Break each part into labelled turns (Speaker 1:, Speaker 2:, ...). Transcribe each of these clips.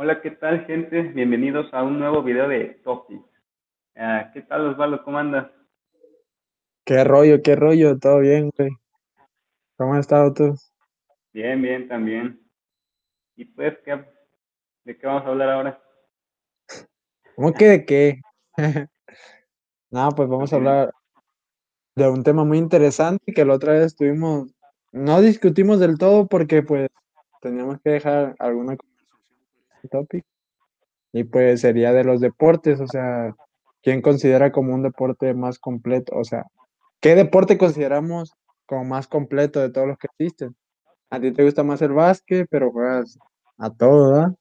Speaker 1: Hola, ¿qué tal, gente? Bienvenidos a un nuevo video de Topic. Ah, ¿Qué tal, Osvaldo? ¿Cómo andas?
Speaker 2: ¿Qué rollo, qué rollo? ¿Todo bien, güey? ¿Cómo has estado tú?
Speaker 1: Bien, bien, también. ¿Y pues qué, de qué vamos a hablar ahora?
Speaker 2: ¿Cómo que de qué? Nada, pues vamos a hablar de un tema muy interesante que la otra vez estuvimos, no discutimos del todo porque pues teníamos que dejar alguna topic y pues sería de los deportes, o sea, ¿quién considera como un deporte más completo? O sea, ¿qué deporte consideramos como más completo de todos los que existen? A ti te gusta más el básquet, pero juegas a todo, ¿verdad?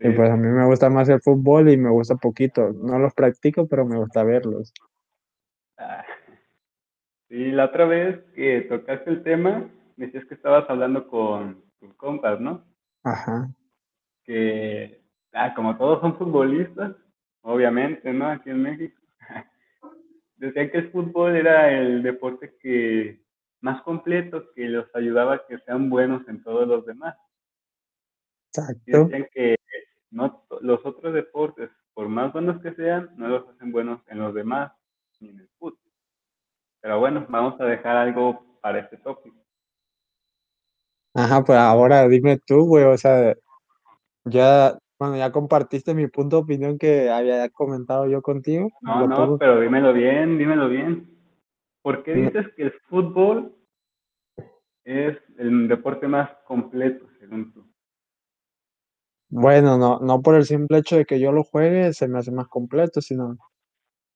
Speaker 2: Y pues a mí me gusta más el fútbol y me gusta poquito. No los practico, pero me gusta verlos.
Speaker 1: Ah, sí, la otra vez que tocaste el tema, me decías que estabas hablando con tus compas, ¿no?
Speaker 2: Ajá.
Speaker 1: Que, ah, como todos son futbolistas, obviamente, ¿no? Aquí en México. Decían que el fútbol era el deporte que más completo, que los ayudaba a que sean buenos en todos los demás.
Speaker 2: Exacto.
Speaker 1: decían que no los otros deportes, por más buenos que sean, no los hacen buenos en los demás, ni en el fútbol. Pero bueno, vamos a dejar algo para este tópico.
Speaker 2: Ajá, pues ahora dime tú, güey, o sea, ya, bueno, ya compartiste mi punto de opinión que había comentado yo contigo.
Speaker 1: No, no,
Speaker 2: pongo.
Speaker 1: pero dímelo bien, dímelo bien. ¿Por qué dices que el fútbol es el deporte más completo, según tú?
Speaker 2: Bueno, no, no por el simple hecho de que yo lo juegue se me hace más completo, sino,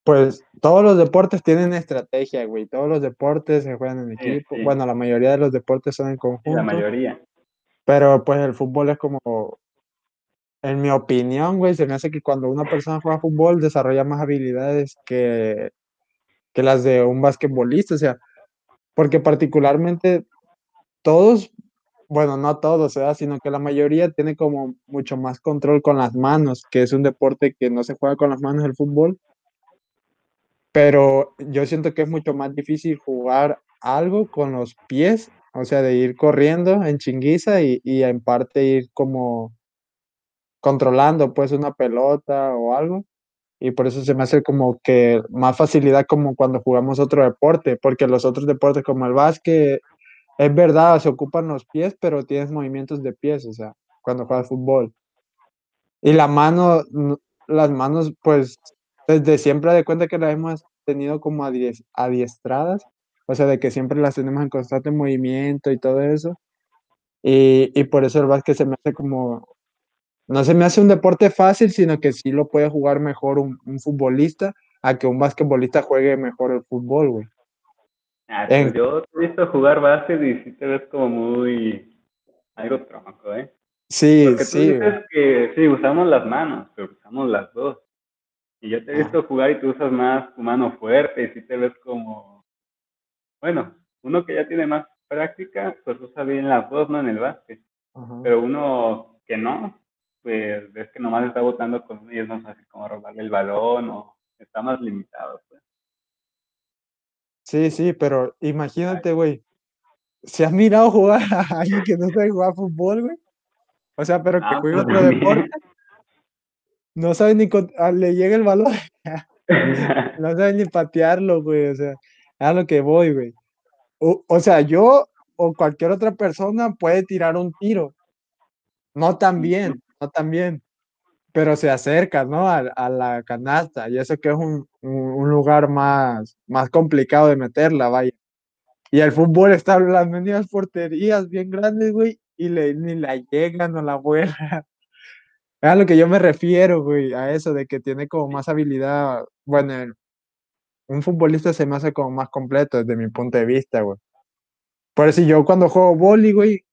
Speaker 2: pues todos los deportes tienen estrategia, güey. Todos los deportes se juegan en equipo.
Speaker 1: sí,
Speaker 2: Bueno, la mayoría de los deportes son en
Speaker 1: sí, la
Speaker 2: conjunto.
Speaker 1: mayoría.
Speaker 2: Pero pues el fútbol es como, en mi opinión, güey, se me hace que cuando una persona juega fútbol desarrolla más habilidades que, que las de un basquetbolista, o sea, porque particularmente todos, bueno, no todos, ¿verdad? Sino que la mayoría tiene como mucho más control con las manos, que es un deporte que no se juega con las manos el fútbol, pero yo siento que es mucho más difícil jugar algo con los pies, o sea, de ir corriendo en chinguiza y, y en parte ir como controlando pues una pelota o algo. Y por eso se me hace como que más facilidad como cuando jugamos otro deporte, porque los otros deportes como el básquet, es verdad, se ocupan los pies, pero tienes movimientos de pies, o sea, cuando juegas fútbol. Y la mano, las manos, pues, desde siempre de cuenta que las hemos tenido como adies- adiestradas, o sea, de que siempre las tenemos en constante movimiento y todo eso. Y, y por eso el básquet se me hace como no se me hace un deporte fácil, sino que sí lo puede jugar mejor un, un futbolista a que un basquetbolista juegue mejor el fútbol, güey.
Speaker 1: Ah, pues
Speaker 2: En-
Speaker 1: yo te he visto jugar básquet y sí te ves como muy algo tronco, ¿eh?
Speaker 2: sí,
Speaker 1: Porque tú
Speaker 2: sí, güey.
Speaker 1: dices que sí, usamos las manos, pero usamos las dos. Y yo te he
Speaker 2: Ah,
Speaker 1: visto jugar y tú usas más tu mano fuerte y sí te ves como, bueno, uno que ya tiene más práctica, pues usa bien las dos, ¿no? En el básquet.
Speaker 2: ajá.
Speaker 1: Pero uno que no, pues ves que nomás está botando con uno y es más fácil como robarle el balón o está más limitado, pues.
Speaker 2: Sí, sí, pero imagínate, güey. Si has mirado jugar a alguien que no sabe jugar fútbol, güey. O sea, pero que
Speaker 1: Ah,
Speaker 2: juega
Speaker 1: pues
Speaker 2: otro
Speaker 1: también.
Speaker 2: deporte, no sabe ni con- ah, le llega el balón, no sabe ni patearlo, güey. O sea, a lo que voy, güey. O, o sea, yo o cualquier otra persona puede tirar un tiro. No tan bien, no tan pero se acerca, ¿no? A, a la canasta, y eso que es un, un, lugar más, más complicado de meterla, vaya. Y el fútbol está las medias porterías bien grandes, güey, y le, ni la llegan o la vuelan. Es a lo que yo me refiero, güey, a eso de que tiene como más habilidad. Bueno, un futbolista se me hace como más completo desde mi punto de vista, güey. Por eso yo cuando juego boli, güey,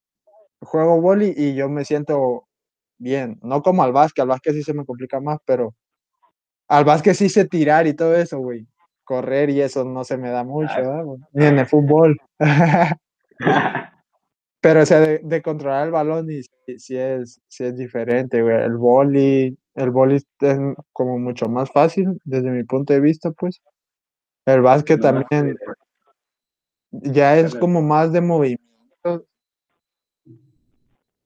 Speaker 2: juego boli y yo me siento bien. No como al básquet, al básquet sí se me complica más, pero Al básquet sí sé tirar y todo eso, güey. Correr y eso no se me da mucho, ¿verdad? Ni en el fútbol. Pero, o sea, de, de controlar el balón y sí, es, sí es diferente, güey. El boli, el boli es como mucho más fácil desde mi punto de vista, pues. El básquet también ya es como más de movimiento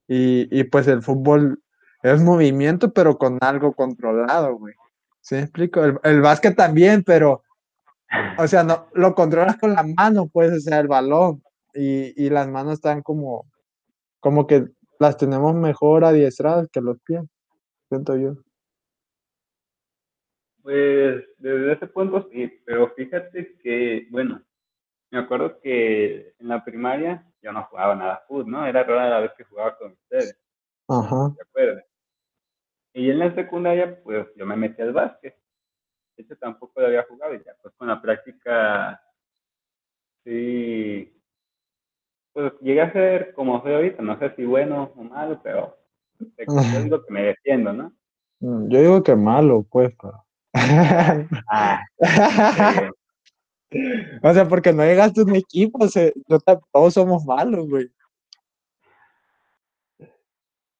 Speaker 2: y, y pues el fútbol es movimiento, pero con algo controlado, güey. ¿Sí me explico? El, el básquet también, pero, o sea, no, lo controlas con la mano, pues, o sea, el balón. Y, y las manos están como, como que las tenemos mejor adiestradas que los pies, siento yo.
Speaker 1: Pues desde ese punto sí, pero fíjate que, bueno, me acuerdo que en la primaria yo no jugaba nada fútbol, ¿no? Era rara la vez que jugaba con ustedes,
Speaker 2: Ajá.
Speaker 1: ¿te acuerdas? Y en la secundaria, pues yo me metí al básquet. De hecho, tampoco lo había jugado y ya, pues con la práctica, sí, pues llegué a ser como soy ahorita, no sé si bueno o malo, pero yo digo que me defiendo, ¿no?
Speaker 2: Mm, Yo digo que malo, pues, pero...
Speaker 1: Ah,
Speaker 2: O sea, porque no llegaste a un equipo, todos somos malos, güey.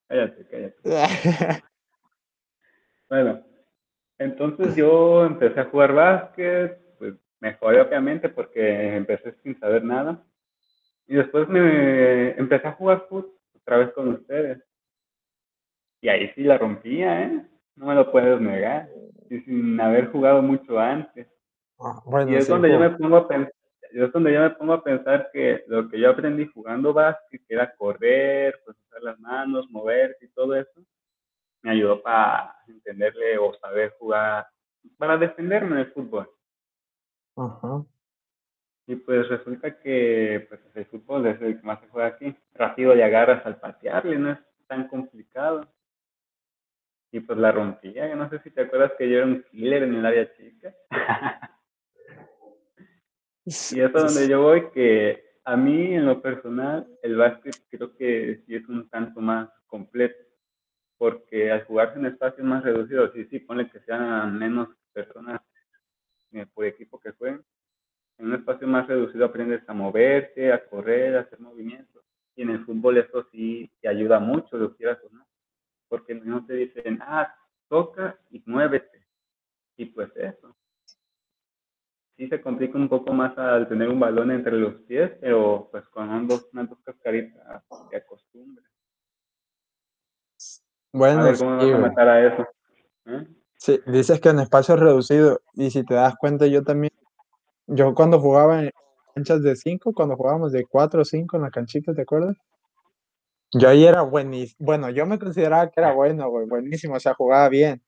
Speaker 1: cállate, cállate. Bueno, entonces yo empecé a jugar básquet, pues mejoré obviamente porque empecé sin saber nada. Y después me empecé a jugar fútbol otra vez con ustedes. Y ahí sí la rompía, ¿eh? No me lo puedes negar. Y sin haber jugado mucho antes.
Speaker 2: Ah,
Speaker 1: Y es
Speaker 2: sí,
Speaker 1: donde yo me pongo a pensar, es donde yo me pongo a pensar que lo que yo aprendí jugando básquet, que era correr, pues usar las manos, moverse y todo eso, me ayudó para entenderle o saber jugar, para defenderme en el fútbol.
Speaker 2: Ajá.
Speaker 1: Y pues resulta que pues, el fútbol es el que más se juega aquí. Rápido le agarras al patearle, no es tan complicado. Y pues la rompía, no sé si te acuerdas que yo era un killer en el área chica. Y eso es donde yo voy, que a mí en lo personal el básquet creo que sí es un tanto más completo, porque al jugarse en espacios más reducidos, sí, sí, ponle que sean menos personas eh, por equipo que jueguen, en un espacio más reducido aprendes a moverte, a correr, a hacer movimientos. Y en el fútbol eso sí te ayuda mucho, lo quieras o no, porque no te dicen, ah, toca y muévete. Y pues eso sí se complica un poco más al tener un balón entre los pies, pero pues con dos, unas dos cascaritas te acostumbras. A
Speaker 2: Bueno,
Speaker 1: ver cómo me
Speaker 2: sí,
Speaker 1: vas a
Speaker 2: güey.
Speaker 1: matar a eso. ¿eh?
Speaker 2: Sí, dices que en espacios reducidos, y si te das cuenta, yo también, yo cuando jugaba en canchas de 5, cuando jugábamos de 4 o 5 en la canchita, ¿te acuerdas? Yo ahí era buenísimo, bueno, yo me consideraba que era bueno, güey, buenísimo, o sea, jugaba bien.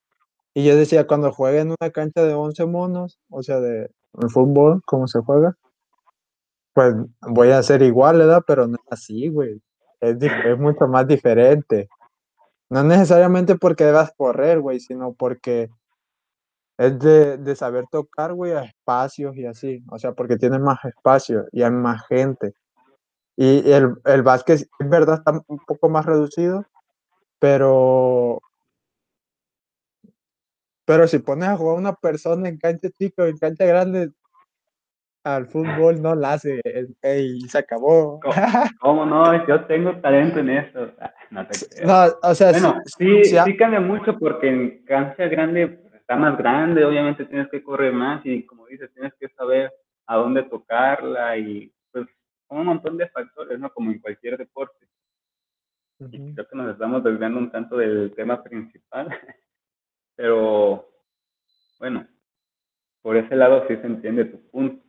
Speaker 2: Y yo decía, cuando juegue en una cancha de 11 monos, o sea, de, de fútbol, como se juega, pues voy a ser igual, ¿verdad? Pero no es así, güey. Es, es mucho más diferente. No necesariamente porque debas correr, güey, sino porque es de, de saber tocar, güey, a espacios y así. O sea, porque tienes más espacio y hay más gente. Y el, el básquet, es verdad, está un poco más reducido, pero, pero si pones a jugar una persona en cancha chica o en cancha grande, al fútbol no la hace. eh, ey, se acabó.
Speaker 1: ¿Cómo, no? Yo tengo talento en eso. Ah, No te creas.
Speaker 2: No, o sea,
Speaker 1: Bueno,
Speaker 2: sí,
Speaker 1: sí,
Speaker 2: sí,
Speaker 1: cambia mucho porque en cancha grande pues, está más grande, obviamente tienes que correr más y como dices, tienes que saber a dónde tocarla y pues un montón de factores, ¿no? Como en cualquier deporte. Y
Speaker 2: Ujú.
Speaker 1: creo que nos estamos desviando un tanto del tema principal, pero bueno, por ese lado sí se entiende tu punto.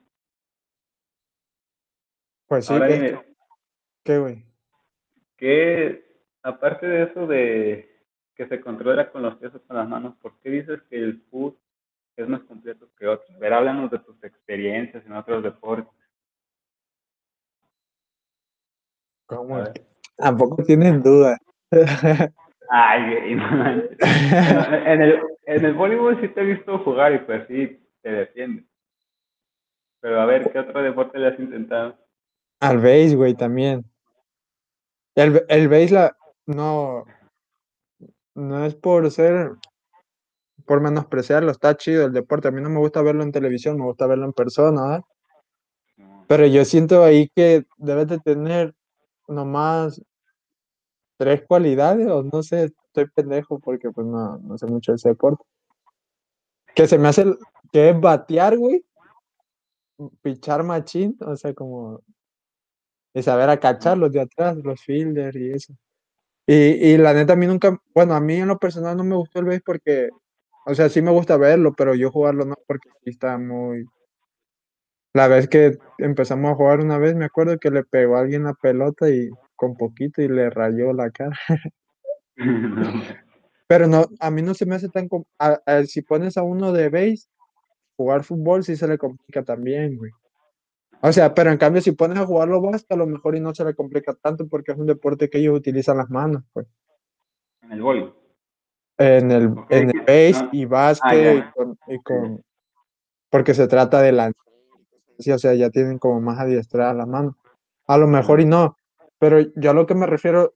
Speaker 2: Pues sí,
Speaker 1: Ahora
Speaker 2: que, güey.
Speaker 1: ¿qué, aparte de eso de que se controla con los pies o con las manos, ¿por qué dices que el fútbol es más completo que otros? A ver, háblanos de tus experiencias en otros deportes.
Speaker 2: ¿Cómo? Tampoco tienen duda.
Speaker 1: Ay. Bueno, en el, en el voleibol sí te he visto jugar y pues sí, te defiendes. Pero a ver, ¿qué otro deporte le has intentado?
Speaker 2: Al base, güey, también. El, el base la, no, no es por ser, por menospreciarlo, está chido el deporte. A mí no me gusta verlo en televisión, me gusta verlo en persona.
Speaker 1: No.
Speaker 2: Pero yo siento ahí que debes de tener nomás tres cualidades, o no sé, estoy pendejo porque pues no, no sé mucho de ese deporte. Que se me hace, que es batear, güey, pichar machín, o sea, como, y saber acachar los de atrás, los fielders y eso. Y, y la neta, a mí nunca, bueno, a mí en lo personal no me gustó el béis porque, o sea, sí me gusta verlo, pero yo jugarlo no, porque sí está muy... La vez que empezamos a jugar una vez, me acuerdo que le pegó a alguien la pelota y con poquito y le rayó la cara. Pero no, a mí no se me hace tan... com- a- a- si pones a uno de base, jugar fútbol sí se le complica también, güey. O sea, pero en cambio si pones a jugarlo basta, a lo mejor y no se le complica tanto porque es un deporte que ellos utilizan las manos, pues.
Speaker 1: en el boli.
Speaker 2: En el, en el base
Speaker 1: no.
Speaker 2: y
Speaker 1: Ah,
Speaker 2: básquet y con, y con- porque se trata de la sí, o sea, ya tienen como más adiestradas las manos. A lo mejor y no, pero yo a lo que me refiero,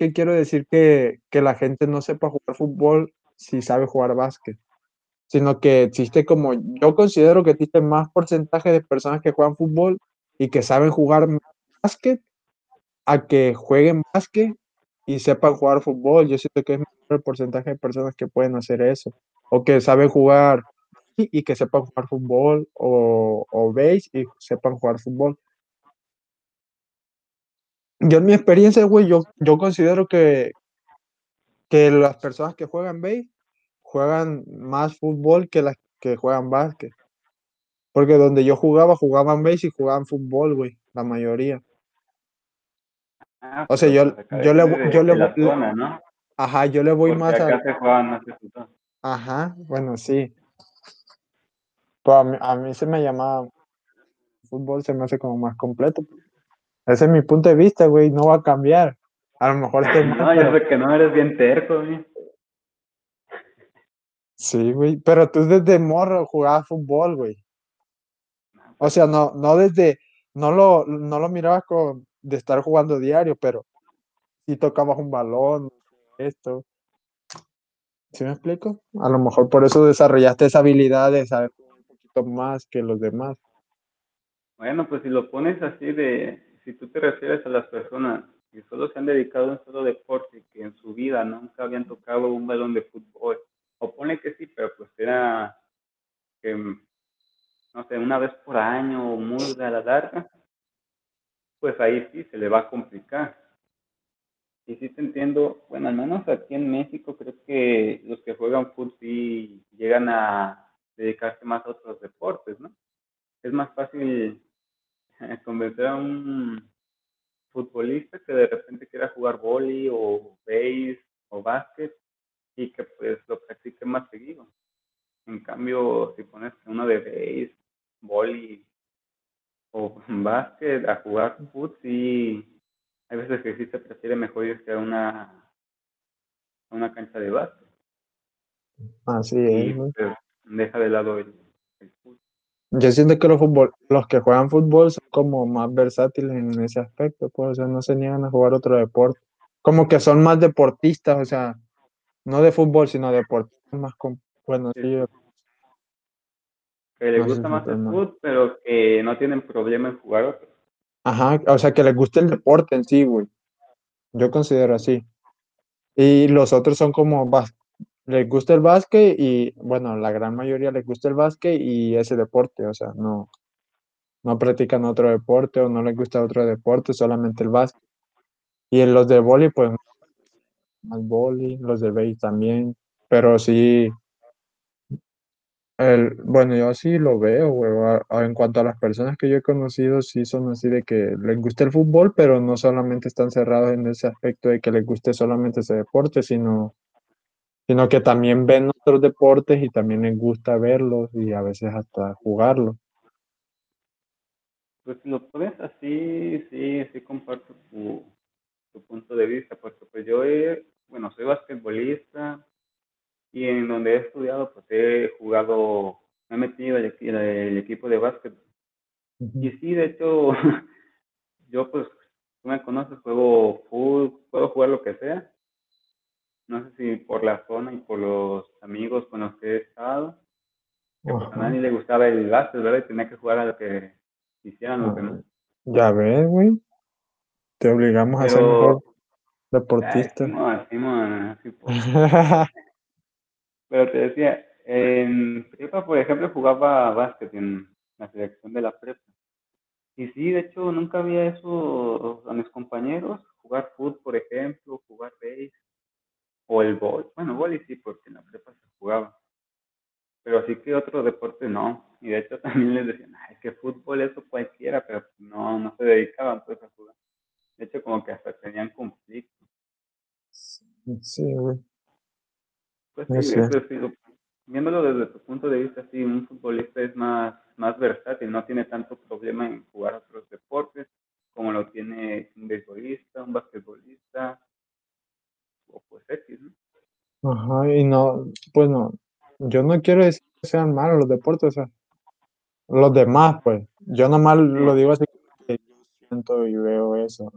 Speaker 2: que quiero decir que, que la gente no sepa jugar fútbol si sabe jugar básquet, sino que existe como, yo considero que existe más porcentaje de personas que juegan fútbol y que saben jugar básquet a que jueguen básquet y sepan jugar fútbol. Yo siento que es mayor el porcentaje de personas que pueden hacer eso, o que saben jugar y que sepan jugar fútbol, o, o base y sepan jugar fútbol. Yo en mi experiencia, güey, yo, yo considero que, que las personas que juegan base juegan más fútbol que las que juegan básquet. Porque donde yo jugaba, jugaban base y jugaban fútbol, güey, la mayoría.
Speaker 1: Ah,
Speaker 2: O sea, yo, yo le,
Speaker 1: de,
Speaker 2: yo le, le-
Speaker 1: zona, ¿no?
Speaker 2: ajá, yo le voy
Speaker 1: Porque
Speaker 2: más
Speaker 1: acá
Speaker 2: a,
Speaker 1: se juegan más de fútbol.
Speaker 2: ajá, bueno, sí. A mí, a mí se me llama fútbol, se me hace como más completo. Ese es mi punto de vista, güey, no va a cambiar. A lo mejor mal,
Speaker 1: No, yo sé que no eres bien terco, güey.
Speaker 2: Sí, güey. Pero tú desde morro jugabas fútbol, güey. O sea, no, no desde, no lo, no lo mirabas con, de estar jugando diario, pero sí tocabas un balón, esto. ¿Sí me explico? A lo mejor por eso desarrollaste esa habilidad de saber un poquito más que los demás.
Speaker 1: Bueno, pues si lo pones así de, si tú te refieres a las personas que solo se han dedicado a un solo deporte, que en su vida nunca habían tocado un balón de fútbol, o pone que sí, pero pues era, que, no sé, una vez por año o muy a la larga, pues ahí sí se le va a complicar. Y sí te entiendo, bueno, al menos aquí en México creo que los que juegan fútbol sí llegan a dedicarse más a otros deportes, ¿no? Es más fácil convencer a un futbolista que de repente quiera jugar vóley o base o básquet y que pues lo practique más seguido. En cambio, si pones uno de base, vóley o básquet a jugar fútbol, sí, hay veces que sí se prefiere mejor irse a una, a una cancha de básquet
Speaker 2: Así
Speaker 1: y
Speaker 2: es,
Speaker 1: pues, deja de lado el, el fútbol.
Speaker 2: Yo siento que los fútbol, los que juegan fútbol son como más versátiles en ese aspecto, pues, o sea, no se niegan a jugar otro deporte. Como que son más deportistas, o sea, no de fútbol, sino deportistas más con, bueno,
Speaker 1: Sí. Que les
Speaker 2: No
Speaker 1: gusta más el fútbol, pero que no tienen problema en jugar otro.
Speaker 2: Ajá, o sea, que les guste el deporte en sí, güey. Yo considero así. Y los otros son como, bas- les gusta el básquet y, bueno, la gran mayoría les gusta el básquet y ese deporte, o sea, no, no practican otro deporte o no les gusta otro deporte, solamente el básquet. Y en los de vóley, pues, más vóley, los de base también, pero sí, el, bueno, yo así lo veo, en cuanto a las personas que yo he conocido, sí son así de que les gusta el fútbol, pero no solamente están cerrados en ese aspecto de que les guste solamente ese deporte, sino, sino que también ven otros deportes y también les gusta verlos y a veces hasta jugarlos.
Speaker 1: Pues si lo pones así, sí, sí comparto tu, tu punto de vista, porque pues yo he, bueno, soy basquetbolista y en donde he estudiado, pues he jugado, me he metido equi- el equipo de básquet. Y sí, de hecho, yo pues, tú me conoces, juego fútbol, puedo jugar lo que sea. No sé si por la zona y por los amigos con los que he estado, que pues a nadie le gustaba el básquet, ¿verdad? Y tenía que jugar a lo que hicieran los demás.
Speaker 2: Ya ves, güey, te obligamos a ser
Speaker 1: Pero,
Speaker 2: mejor deportista.
Speaker 1: Simón, Simón, así pues. Pero te decía, en prepa, por ejemplo, jugaba básquet en la selección de la prepa. Y sí, de hecho, nunca había eso a mis compañeros, jugar fútbol, por ejemplo, base o el bol. Bueno, boli sí, porque en la prepa se jugaba. Pero así que otro deporte no. Y de hecho también les decían, ay, que fútbol eso cualquiera, pero no, no se dedicaban pues a jugar. De hecho, como que hasta tenían conflicto.
Speaker 2: Sí, güey.
Speaker 1: Pues
Speaker 2: Es
Speaker 1: sí, eso viéndolo desde tu punto de vista, sí, un futbolista es más, más versátil, no tiene tanto problema en jugar otros deportes como lo tiene un beisbolista, un basquetbolista, o pues X, ¿no?
Speaker 2: Ajá, y no, pues no, yo no quiero decir que sean malos los deportes, o sea, los demás, pues, yo nomás lo digo así que yo siento y veo eso.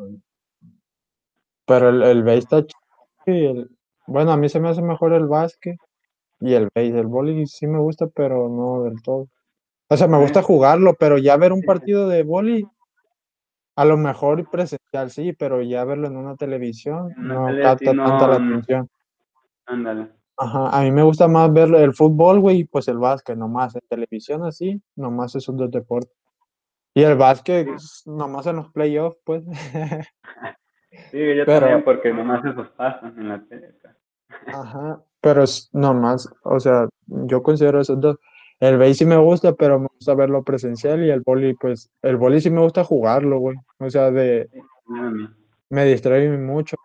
Speaker 2: Pero el, el base está chido y el, bueno, a mí se me hace mejor el básquet y el el boli sí me gusta, pero no del todo. O sea, me gusta jugarlo, pero ya ver un partido de boli, a lo mejor presencial sí, pero ya verlo en una televisión
Speaker 1: En
Speaker 2: no
Speaker 1: tele
Speaker 2: capta tanta la
Speaker 1: no-
Speaker 2: atención.
Speaker 1: Ándale.
Speaker 2: Ajá, a mí me gusta más ver el fútbol, güey, y pues el básquet, nomás en televisión así, nomás esos dos deportes. Y el básquet,
Speaker 1: Sí.
Speaker 2: nomás en los playoffs, pues.
Speaker 1: Sí, yo
Speaker 2: Pero-
Speaker 1: también, porque nomás esos pasan en la tele.
Speaker 2: Ajá, pero es nomás, o sea, yo considero esos dos. El base sí me gusta, pero me gusta verlo presencial y el boli, pues, el boli sí me gusta jugarlo, güey. O sea, de, me distrae mucho.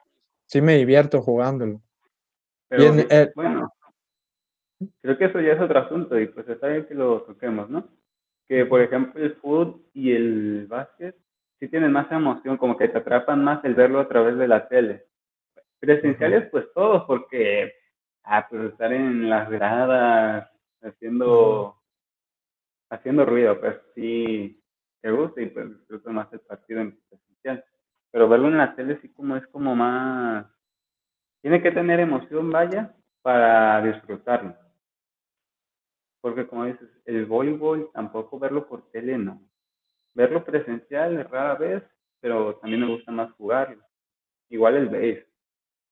Speaker 2: Sí me divierto jugándolo.
Speaker 1: Pero,
Speaker 2: en
Speaker 1: vi-
Speaker 2: el-
Speaker 1: bueno, creo que eso ya es otro asunto y pues está bien que lo toquemos, ¿no? Que, por ejemplo, el fútbol y el básquet sí tienen más emoción, como que te atrapan más el verlo a través de la tele. Presenciales, pues todos, porque, ah, pues estar en las gradas haciendo, haciendo ruido, pues sí, te gusta y pues disfruto más el partido en presencial. Pero verlo en la tele sí como es como más, tiene que tener emoción, vaya, para disfrutarlo. Porque como dices, el voleibol tampoco verlo por tele, no. Verlo presencial es rara vez, pero también me gusta más jugarlo. Igual el base.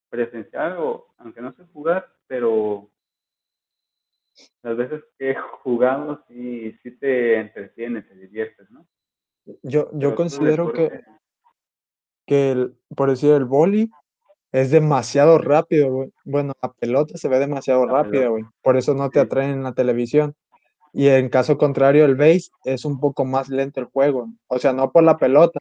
Speaker 1: Presencial, o aunque no sé jugar, pero las veces que he jugado sí, sí te entretiene, te diviertes, ¿no?
Speaker 2: Yo, yo considero que, que el, por decir, el boli es demasiado rápido, güey. Bueno, la pelota se ve demasiado
Speaker 1: La
Speaker 2: rápida, güey. Por eso no te atraen en la televisión. Y en caso contrario, el base es un poco más lento el juego. O sea, no por la pelota,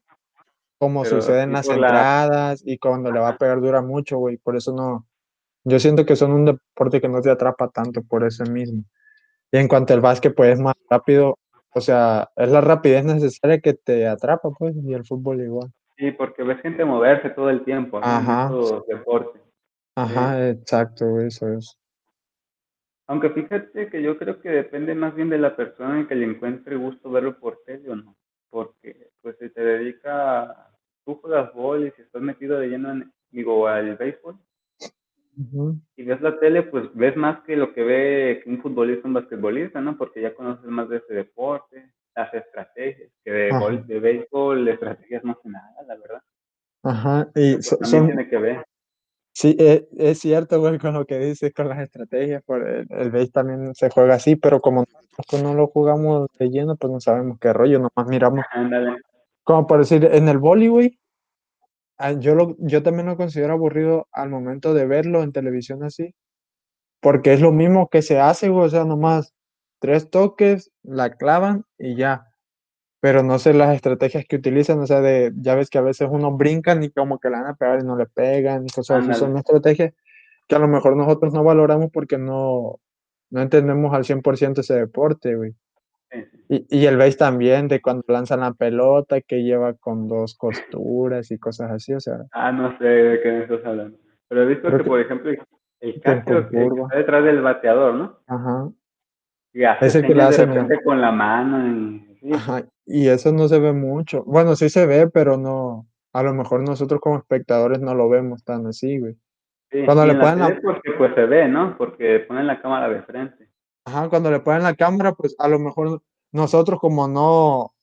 Speaker 2: como
Speaker 1: Pero
Speaker 2: sucede en
Speaker 1: sí
Speaker 2: las
Speaker 1: la-
Speaker 2: entradas y cuando le va a pegar dura mucho, güey. Por eso no. Yo siento que son un deporte que no te atrapa tanto por eso mismo. Y en cuanto al básquet, pues es más rápido. O sea, es la rapidez necesaria que te atrapa, pues, y el fútbol igual.
Speaker 1: sí, porque ves gente moverse todo el tiempo.
Speaker 2: Ajá.
Speaker 1: Deportes.
Speaker 2: Ajá, exacto, güey, eso es.
Speaker 1: Aunque fíjate que yo creo que depende más bien de la persona en que le encuentre gusto verlo por tele o no. Porque, pues, si te dedica, tú juegas bol y si estás metido de lleno en, digo, al béisbol y ves la tele, pues ves más que lo que ve un futbolista, un basquetbolista, ¿no? Porque ya conoces más de ese deporte, las estrategias, que de, bol, de béisbol, estrategias no sé nada, la verdad.
Speaker 2: Ajá, y
Speaker 1: Pues
Speaker 2: son,
Speaker 1: tiene que ver.
Speaker 2: Sí, e- es, cierto, güey, con lo que dices, con las estrategias, por el, el base también se juega así, pero como nosotros no lo jugamos de lleno, pues no sabemos qué rollo, nomás miramos,
Speaker 1: Ándale.
Speaker 2: como por decir, en el güey, ah, yo, lo, yo también lo considero aburrido al momento de verlo en televisión así, porque es lo mismo que se hace, güey, o sea, nomás tres toques, la clavan y ya. Pero no sé las estrategias que utilizan, o sea, de, ya ves que a veces unos brincan y como que la van a pegar y no le pegan y cosas así. Son estrategias que a lo mejor nosotros no valoramos porque no, no entendemos al 100% ese deporte, güey. Y, y el base también, de cuando lanzan la pelota, que lleva con dos costuras y cosas así, o sea,
Speaker 1: Ah, no sé de qué me estás hablando. Pero he visto que,
Speaker 2: que-
Speaker 1: por ejemplo, el- el
Speaker 2: que
Speaker 1: está detrás del bateador, ¿no?
Speaker 2: ajá,
Speaker 1: Y hace
Speaker 2: Es el que le
Speaker 1: de
Speaker 2: hace,
Speaker 1: con la mano y sí,
Speaker 2: ajá, y eso no se ve mucho. Bueno, sí se ve, pero no, a lo mejor nosotros como espectadores no lo vemos tan así, güey.
Speaker 1: sí.
Speaker 2: Cuando le ponen la-
Speaker 1: porque pues se ve, ¿no? Porque ponen la cámara de frente.
Speaker 2: Ajá, cuando le ponen la cámara, pues a lo mejor nosotros como no,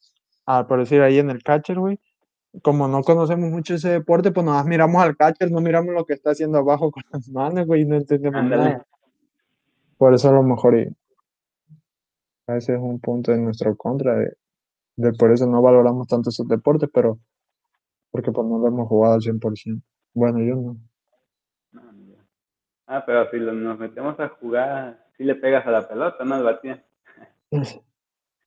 Speaker 2: ah, por decir ahí en el catcher, güey, como no conocemos mucho ese deporte, pues nada más miramos al catcher, no miramos lo que está haciendo abajo con las manos, güey, y no entendemos
Speaker 1: Ándale.
Speaker 2: nada. Por eso a lo mejor y a veces es un punto en nuestro contra de, de por eso no valoramos tanto esos deportes, pero porque pues no lo hemos jugado al 100%. Bueno, yo no.
Speaker 1: Ah, pero si nos metemos a jugar, si le pegas a la pelota, ¿no? Batía.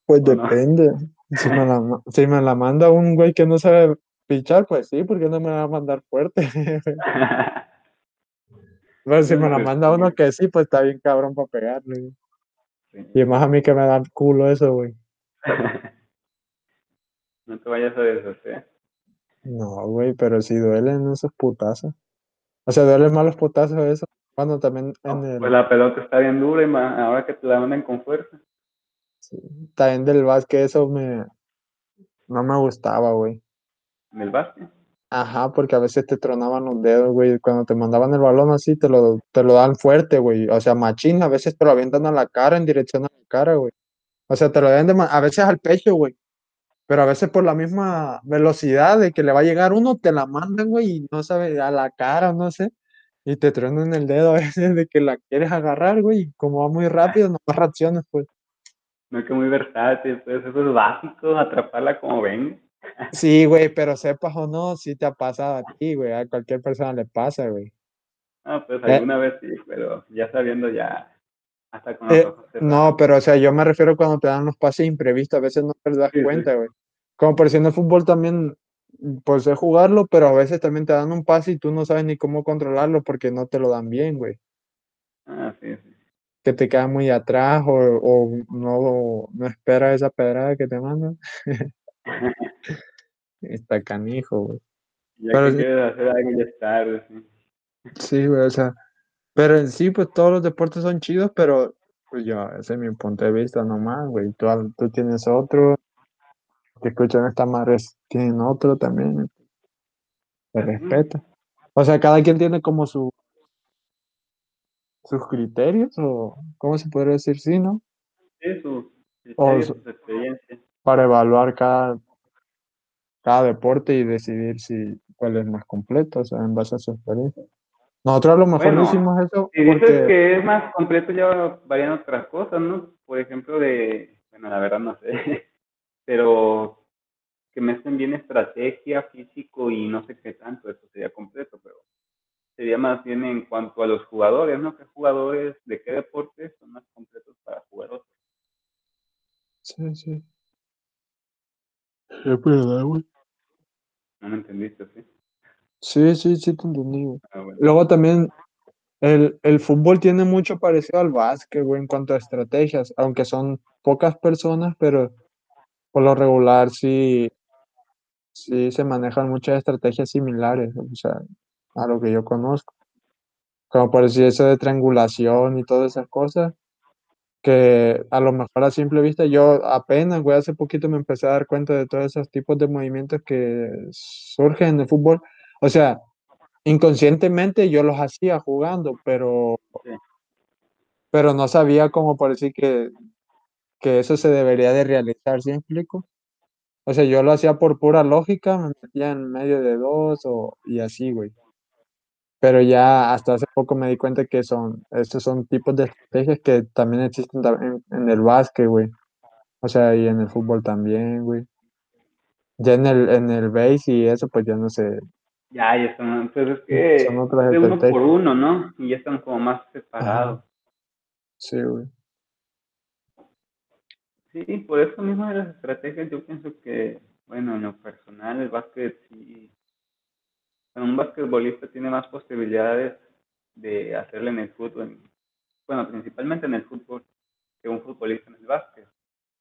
Speaker 2: Pues depende. Si, me la, si me la manda un güey que no sabe pichar, pues sí, porque no me va a mandar fuerte. Pero si me la manda uno que sí, pues está bien cabrón para pegarle. Y más a mí que me dan culo eso, güey.
Speaker 1: no te vayas a deshacer.
Speaker 2: No, güey, pero si duelen esos putazos. O sea, duelen más los putazos eso. Cuando también en el...
Speaker 1: Pues la pelota está bien dura y ahora que te la mandan con fuerza.
Speaker 2: Sí. También del básquet eso me... No me gustaba, güey.
Speaker 1: ¿Del básquet?
Speaker 2: Ajá, porque a veces te tronaban los dedos, güey. Cuando te mandaban el balón así, te lo, te lo dan fuerte, güey. O sea, machín, a veces te lo avientan a la cara, en dirección a la cara, güey. O sea, te lo dan de a veces al pecho, güey. Pero a veces por la misma velocidad de que le va a llegar uno, te la mandan, güey, y no sabe, a la cara, no sé. Y te tronan el dedo a veces de que la quieres agarrar, güey. Y como va muy rápido, no reacciones, pues.
Speaker 1: No es que muy versátil, pues eso es básico, atraparla como ven.
Speaker 2: Sí, güey, pero sepas o no, sí te ha pasado a ti, güey. A cualquier persona le pasa, güey.
Speaker 1: Ah, pues eh alguna vez sí, pero ya sabiendo ya hasta con
Speaker 2: eh, No, pero o sea, yo me refiero cuando te dan los pases imprevistos, a veces no te das cuenta, güey. Como por si en el fútbol también, pues es jugarlo, pero a veces también te dan un pase y tú no sabes ni cómo controlarlo porque no te lo dan bien, güey.
Speaker 1: Ah, sí, sí.
Speaker 2: Que te queda muy atrás o, o no, no espera esa pedrada que te mandan. Está canijo, güey.
Speaker 1: Ya pero, que hacer algo ya es tarde, sí.
Speaker 2: Sí, güey, o sea, pero en sí, pues todos los deportes son chidos, pero pues yo, ese es mi punto de vista nomás, güey. Tú, tú tienes otro, que escuchan esta madre tienen otro también. Se respeta. O sea, cada quien tiene como su sus criterios, o ¿cómo se podría decir? Sí, ¿no?
Speaker 1: Sí, sus criterios, sus experiencias.
Speaker 2: Para evaluar cada cada deporte y decidir si cuál es más completo, o sea, en base a su experiencia. Nosotros a lo mejor no hicimos eso.
Speaker 1: Si dices que es más completo, ya varían otras cosas, ¿no? Por ejemplo, de, bueno, la verdad no sé, pero que mezclen bien estrategia, físico y no sé qué tanto, eso sería completo, pero sería más bien en cuanto a los jugadores, ¿no? ¿Qué jugadores de qué deportes son más completos para jugar otros?
Speaker 2: Sí, sí. Es verdad, güey.
Speaker 1: No me entendiste, ¿sí?
Speaker 2: Sí, sí, sí te entendí, ah, Luego también el, el, fútbol tiene mucho parecido al básquet, güey, en cuanto a estrategias, aunque son pocas personas, pero por lo regular sí, sí se manejan muchas estrategias similares, o sea, a lo que yo conozco. Como por decir eso de triangulación y todas esas cosas, que a lo mejor a simple vista yo apenas, güey, hace poquito me empecé a dar cuenta de todos esos tipos de movimientos que surgen en el fútbol. O sea, inconscientemente yo los hacía jugando, pero, pero no sabía cómo por decir que, que eso se debería de realizar, ¿sí explico? O sea, yo lo hacía por pura lógica, me metía en medio de dos o, y así, güey. Pero ya hasta hace poco me di cuenta que son, estos son tipos de estrategias que también existen en, en el básquet, güey. O sea, y en el fútbol también, güey. Ya en el, en el base y eso, pues ya no sé.
Speaker 1: Ya, ya están, pues es que uno por uno, ¿no? Y ya están como más separados.
Speaker 2: Sí, güey.
Speaker 1: Sí, por eso mismo de las estrategias yo pienso que, bueno, en lo personal el básquet sí un basquetbolista tiene más posibilidades de hacerle en el fútbol, bueno, principalmente en el fútbol, que un futbolista en el básquet.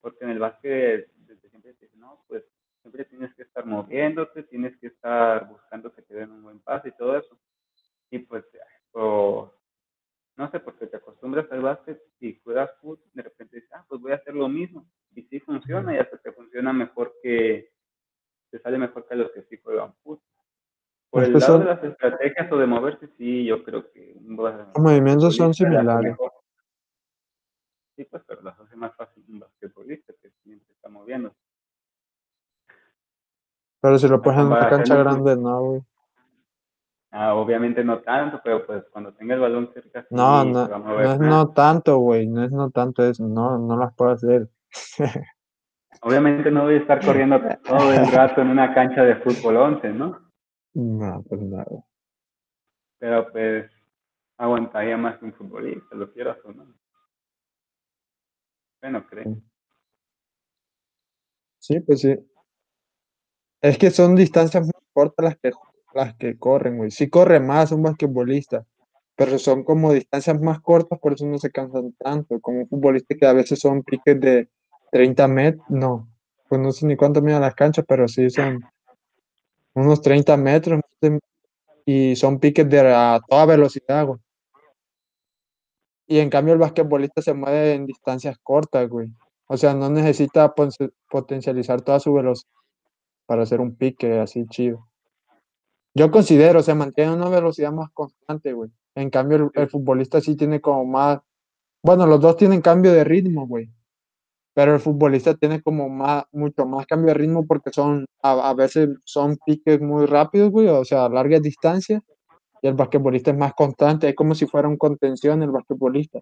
Speaker 1: Porque en el básquet desde siempre te no, pues siempre tienes que estar moviéndote, tienes que estar buscando que te den un buen pase y todo eso. Y pues, no sé, porque te acostumbras al básquet y juegas fútbol, de repente dices, ah, pues voy a hacer lo mismo. Y sí funciona y hasta te funciona mejor que, te sale mejor que los que sí juegan fútbol. Por el lado de las estrategias o de moverse, sí, yo creo que...
Speaker 2: Los movimientos son similares.
Speaker 1: Sí, pues, pero las hace más fácil un basquetbolista que siempre está moviendo.
Speaker 2: Pero si lo pones en una cancha grande, no, güey.
Speaker 1: Ah, obviamente no tanto, pero pues cuando tenga el balón cerca.
Speaker 2: no, no, no es no tanto, güey, no es no tanto, es no, no las puedo hacer.
Speaker 1: obviamente no voy a estar corriendo todo el rato en una cancha de fútbol 11, ¿no?
Speaker 2: No, pues nada.
Speaker 1: Pero pues, aguantaría más que un futbolista, lo quieras o no. Bueno, creo.
Speaker 2: Sí, pues sí. Es que son distancias muy cortas las que, las que corren, güey. Sí corre más un basquetbolista, pero son como distancias más cortas, por eso no se cansan tanto. Como un futbolista que a veces son piques de 30 metros, no, pues no sé ni cuánto miden las canchas, pero sí son unos 30 metros y son piques de a toda velocidad, güey. Y en cambio el basquetbolista se mueve en distancias cortas, güey. O sea, no necesita potencializar toda su velocidad para hacer un pique así chido. Yo considero, se mantiene una velocidad más constante, güey. En cambio, el, futbolista sí tiene como más. Bueno, los dos tienen cambio de ritmo, güey. Pero el futbolista tiene como más, mucho más cambio de ritmo porque son, a, a veces son piques muy rápidos, güey, o sea, a largas distancias. Y el basquetbolista es más constante, es como si fuera un contención el basquetbolista.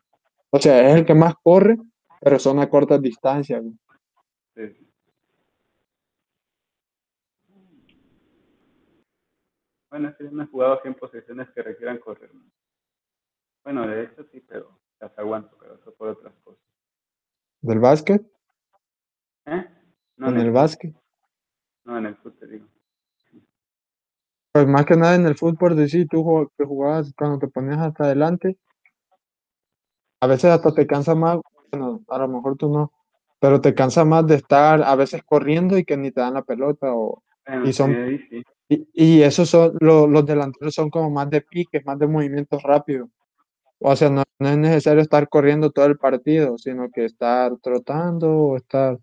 Speaker 2: O sea, es el que más corre, pero son a cortas distancias, güey. Sí.
Speaker 1: Bueno, que no he jugado en posiciones que requieran correr. Bueno, de hecho sí, pero las aguanto, pero eso por otras cosas.
Speaker 2: ¿Del básquet?
Speaker 1: ¿Eh?
Speaker 2: No, ¿En, el, básquet?
Speaker 1: No, en el fútbol, digo.
Speaker 2: Pues más que nada en el fútbol, de sí, tú que jugabas cuando te ponías hasta adelante, a veces hasta te cansa más, bueno, a lo mejor tú no, pero te cansa más de estar a veces corriendo y que ni te dan la pelota o y son y, y esos son los delanteros son como más de piques, más de movimientos rápidos. O sea, no, es necesario estar corriendo todo el partido, sino que estar trotando o estar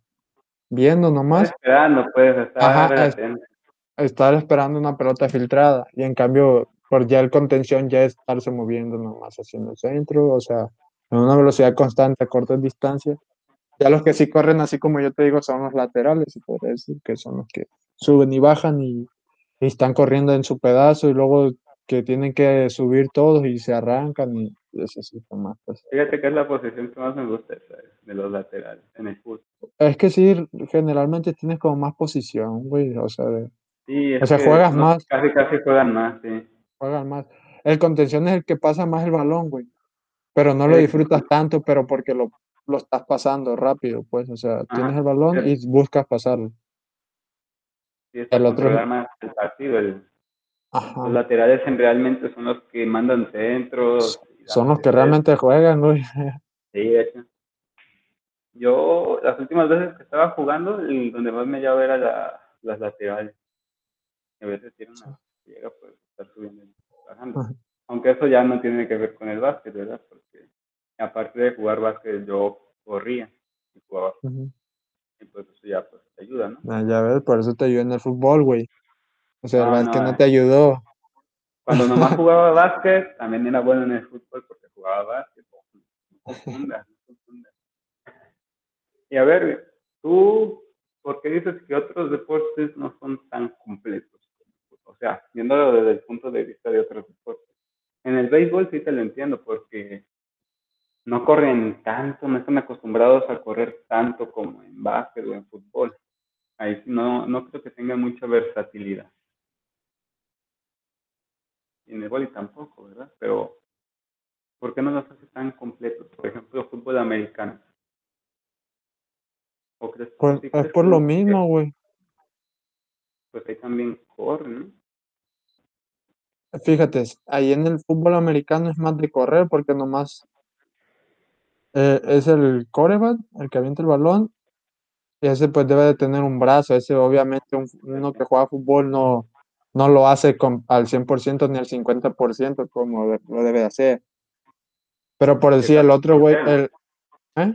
Speaker 2: viendo nomás.
Speaker 1: Estar esperando, puedes estar,
Speaker 2: estar esperando una pelota filtrada. Y en cambio, por ya el contención ya es estarse moviendo nomás haciendo el centro, o sea, en una velocidad constante a cortas distancias. Ya los que sí corren, así como yo te digo, son los laterales, y por decir que son los que suben y bajan y, están corriendo en su pedazo y luego que tienen que subir todos y se arrancan y eso sí más.
Speaker 1: Fíjate que es la posición que más me gusta de los laterales en el fútbol.
Speaker 2: Es que sí, generalmente tienes como más posición, güey, o sea,
Speaker 1: sí,
Speaker 2: o sea juegas más.
Speaker 1: Casi, casi juegan más, sí.
Speaker 2: Juegan más. El contención es el que pasa más el balón, güey, pero no lo disfrutas tanto, pero porque lo, lo estás pasando rápido, pues, o sea, tienes el balón y buscas pasarlo
Speaker 1: el otro más el partido. Los laterales en realmente son los que mandan centros.
Speaker 2: Son los que realmente juegan, güey.
Speaker 1: Sí, de hecho. Yo, las últimas veces que estaba jugando, donde más me llevaba era la, las laterales. A veces tiene una llega pues estar subiendo y bajando. Aunque eso ya no tiene que ver con el básquet, ¿verdad? Porque aparte de jugar básquet, yo corría y jugaba pues eso ya pues, te ayuda, ¿no? Ah,
Speaker 2: ya ves, por eso te ayudó en el fútbol, güey. O sea, no, el básquet no, no te ayudó.
Speaker 1: Cuando nomás jugaba básquet, también era bueno en el fútbol porque jugaba básquet. No Y a ver, tú, ¿por qué dices que otros deportes no son tan completos? O sea, viéndolo desde el punto de vista de otros deportes. En el béisbol sí te lo entiendo porque no corren tanto, no están acostumbrados a correr tanto como en básquet o en fútbol. Ahí no, no creo que tengan mucha versatilidad. Y en el vóley tampoco, ¿verdad? Pero, ¿por qué no los hace tan completos? Por ejemplo, el fútbol americano.
Speaker 2: ¿O crees, pues, es por lo mismo, güey.
Speaker 1: Pues ahí también corren,
Speaker 2: Fíjate, ahí en el fútbol americano es más de correr porque nomás eh, es el coreback, el que avienta el balón, y ese pues debe de tener un brazo, ese obviamente uno que juega fútbol no, no lo hace con, al 100% ni al 50% como lo debe de hacer. Pero por decir el otro güey, el...
Speaker 1: ¿Eh?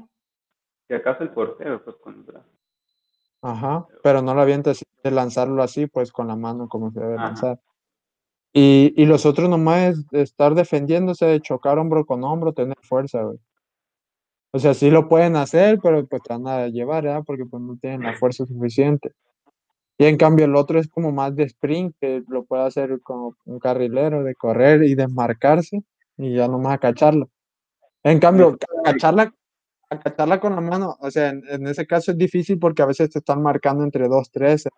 Speaker 1: Si acaso el portero, pues con el brazo.
Speaker 2: Ajá, pero no lo avienta de lanzarlo así, pues con la mano como se debe lanzar. Y, y los otros nomás es estar defendiéndose, chocar hombro con hombro, tener fuerza, güey. O sea, sí lo pueden hacer, pero pues te van a llevar, ¿verdad? Porque pues no tienen la fuerza suficiente. Y en cambio el otro es como más de sprint, que lo puede hacer como un carrilero, de correr y desmarcarse y ya nomás acacharlo. En cambio, acacharla, acacharla con la mano, o sea, en, ese caso es difícil porque a veces te están marcando entre dos, tres.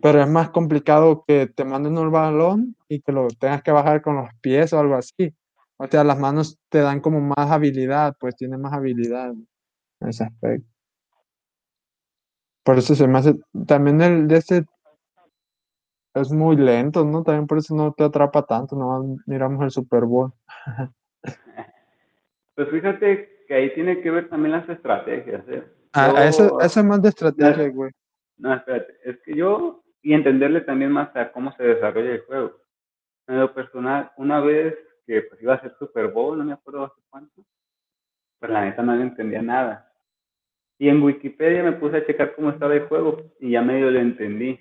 Speaker 2: pero es más complicado que te manden un balón y que lo tengas que bajar con los pies o algo así. O sea, las manos te dan como más habilidad, pues tiene más habilidad en ese aspecto. Por eso se me hace, también el de este es muy lento, ¿no? También por eso no te atrapa tanto, no miramos el Super Bowl.
Speaker 1: Pues fíjate que ahí tiene que ver también las estrategias, ¿eh?
Speaker 2: Ah, eso, eso es más de estrategia, güey.
Speaker 1: No, espérate, es que yo, y entenderle también más a cómo se desarrolla el juego. En lo personal, una vez que pues iba a ser Super Bowl, no me acuerdo hace cuánto, pues la neta no le entendía nada. Y en Wikipedia me puse a checar cómo estaba el juego y ya medio lo entendí.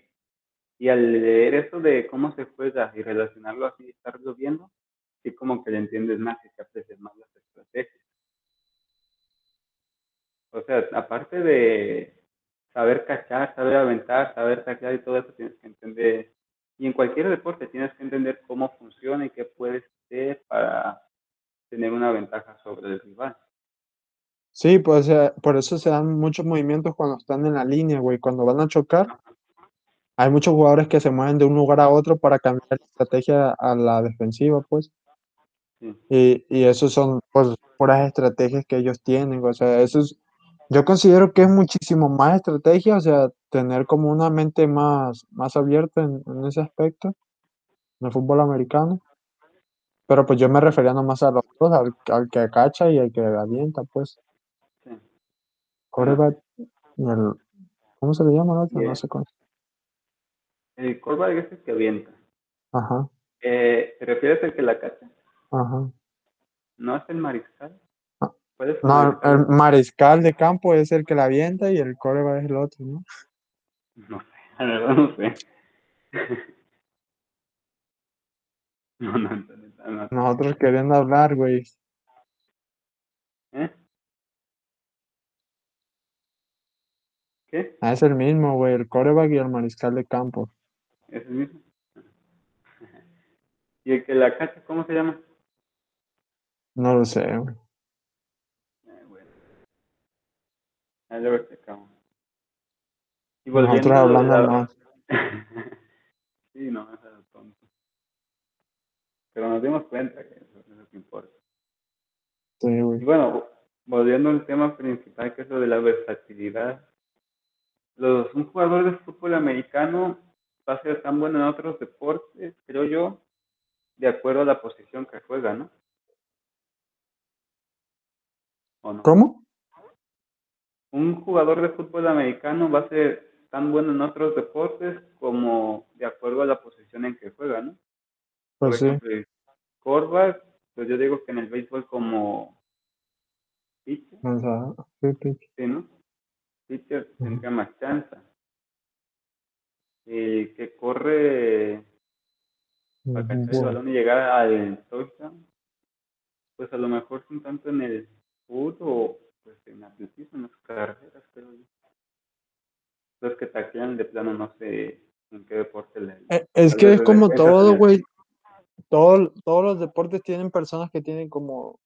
Speaker 1: Y al leer eso de cómo se juega y relacionarlo así, estarlo viendo, sí como que le entiendes más y que aprecias más las estrategias. O sea, aparte de saber cachar, saber aventar, saber taclear y todo eso, tienes que entender, y en cualquier deporte tienes que entender cómo funciona y qué puedes para tener una ventaja sobre el rival.
Speaker 2: Sí, pues por eso se dan muchos movimientos cuando están en la línea, güey. Cuando van a chocar, hay muchos jugadores que se mueven de un lugar a otro para cambiar la estrategia a la defensiva, pues. Y, y eso son pues puras estrategias que ellos tienen, o sea, eso es, yo considero que es muchísimo más estrategia, o sea, tener como una mente más, más abierta en, en ese aspecto, en el fútbol americano. Pero pues yo me refería nomás a los dos, al, al que cacha y al que avienta, pues.
Speaker 1: Sí.
Speaker 2: Quarterback y el, ¿cómo se le llama el otro?
Speaker 1: Yeah.
Speaker 2: No sé cómo.
Speaker 1: El quarterback es el que avienta.
Speaker 2: Ajá,
Speaker 1: Eh, ¿Te refieres al que la cacha?
Speaker 2: ajá.
Speaker 1: ¿No es el mariscal?
Speaker 2: Ah,
Speaker 1: ¿Puede ser
Speaker 2: No, el-
Speaker 1: mariscal?
Speaker 2: el mariscal de campo es el que la avienta y el quarterback es el otro, ¿no?
Speaker 1: No sé, la verdad no sé. no, no, no, no, no.
Speaker 2: Nosotros queriendo hablar, güey.
Speaker 1: ¿Eh? ¿Qué?
Speaker 2: Ah, es el mismo, güey, el quarterback y el mariscal de campo.
Speaker 1: ¿Es el mismo? ¿Y el que la cacha, cómo se llama?
Speaker 2: No lo sé, güey.
Speaker 1: Eh, bueno. Ahí luego checamos. Y
Speaker 2: Nosotros
Speaker 1: volviendo de
Speaker 2: hablando
Speaker 1: la-
Speaker 2: más.
Speaker 1: sí, no, eso es tonto. Pero nos dimos cuenta que eso es lo que importa.
Speaker 2: Sí,
Speaker 1: Y
Speaker 2: güey.
Speaker 1: bueno, volviendo al tema principal, que es lo de la versatilidad. Los, un jugador de fútbol americano va a ser tan bueno en otros deportes, creo yo, de acuerdo a la posición que juega, ¿no? ¿O no?
Speaker 2: ¿Cómo?
Speaker 1: Un jugador de fútbol americano va a ser tan bueno en otros deportes como de acuerdo a la posición en que juega, ¿no? Por
Speaker 2: Pues sí.
Speaker 1: quarterback, pues yo digo que en el béisbol como pitcher,
Speaker 2: O sea, sí, sí,
Speaker 1: ¿no? Pitcher tendría más chance. El que corre para cachar el balón y llegar al touchdown, pues a lo mejor un tanto en el foot o pues en atletismo, en las carreras, creo yo. Los que taclean de plano no sé en qué deporte le
Speaker 2: Eh, Es que es como todo, güey. Todo, todos los deportes tienen personas que tienen como,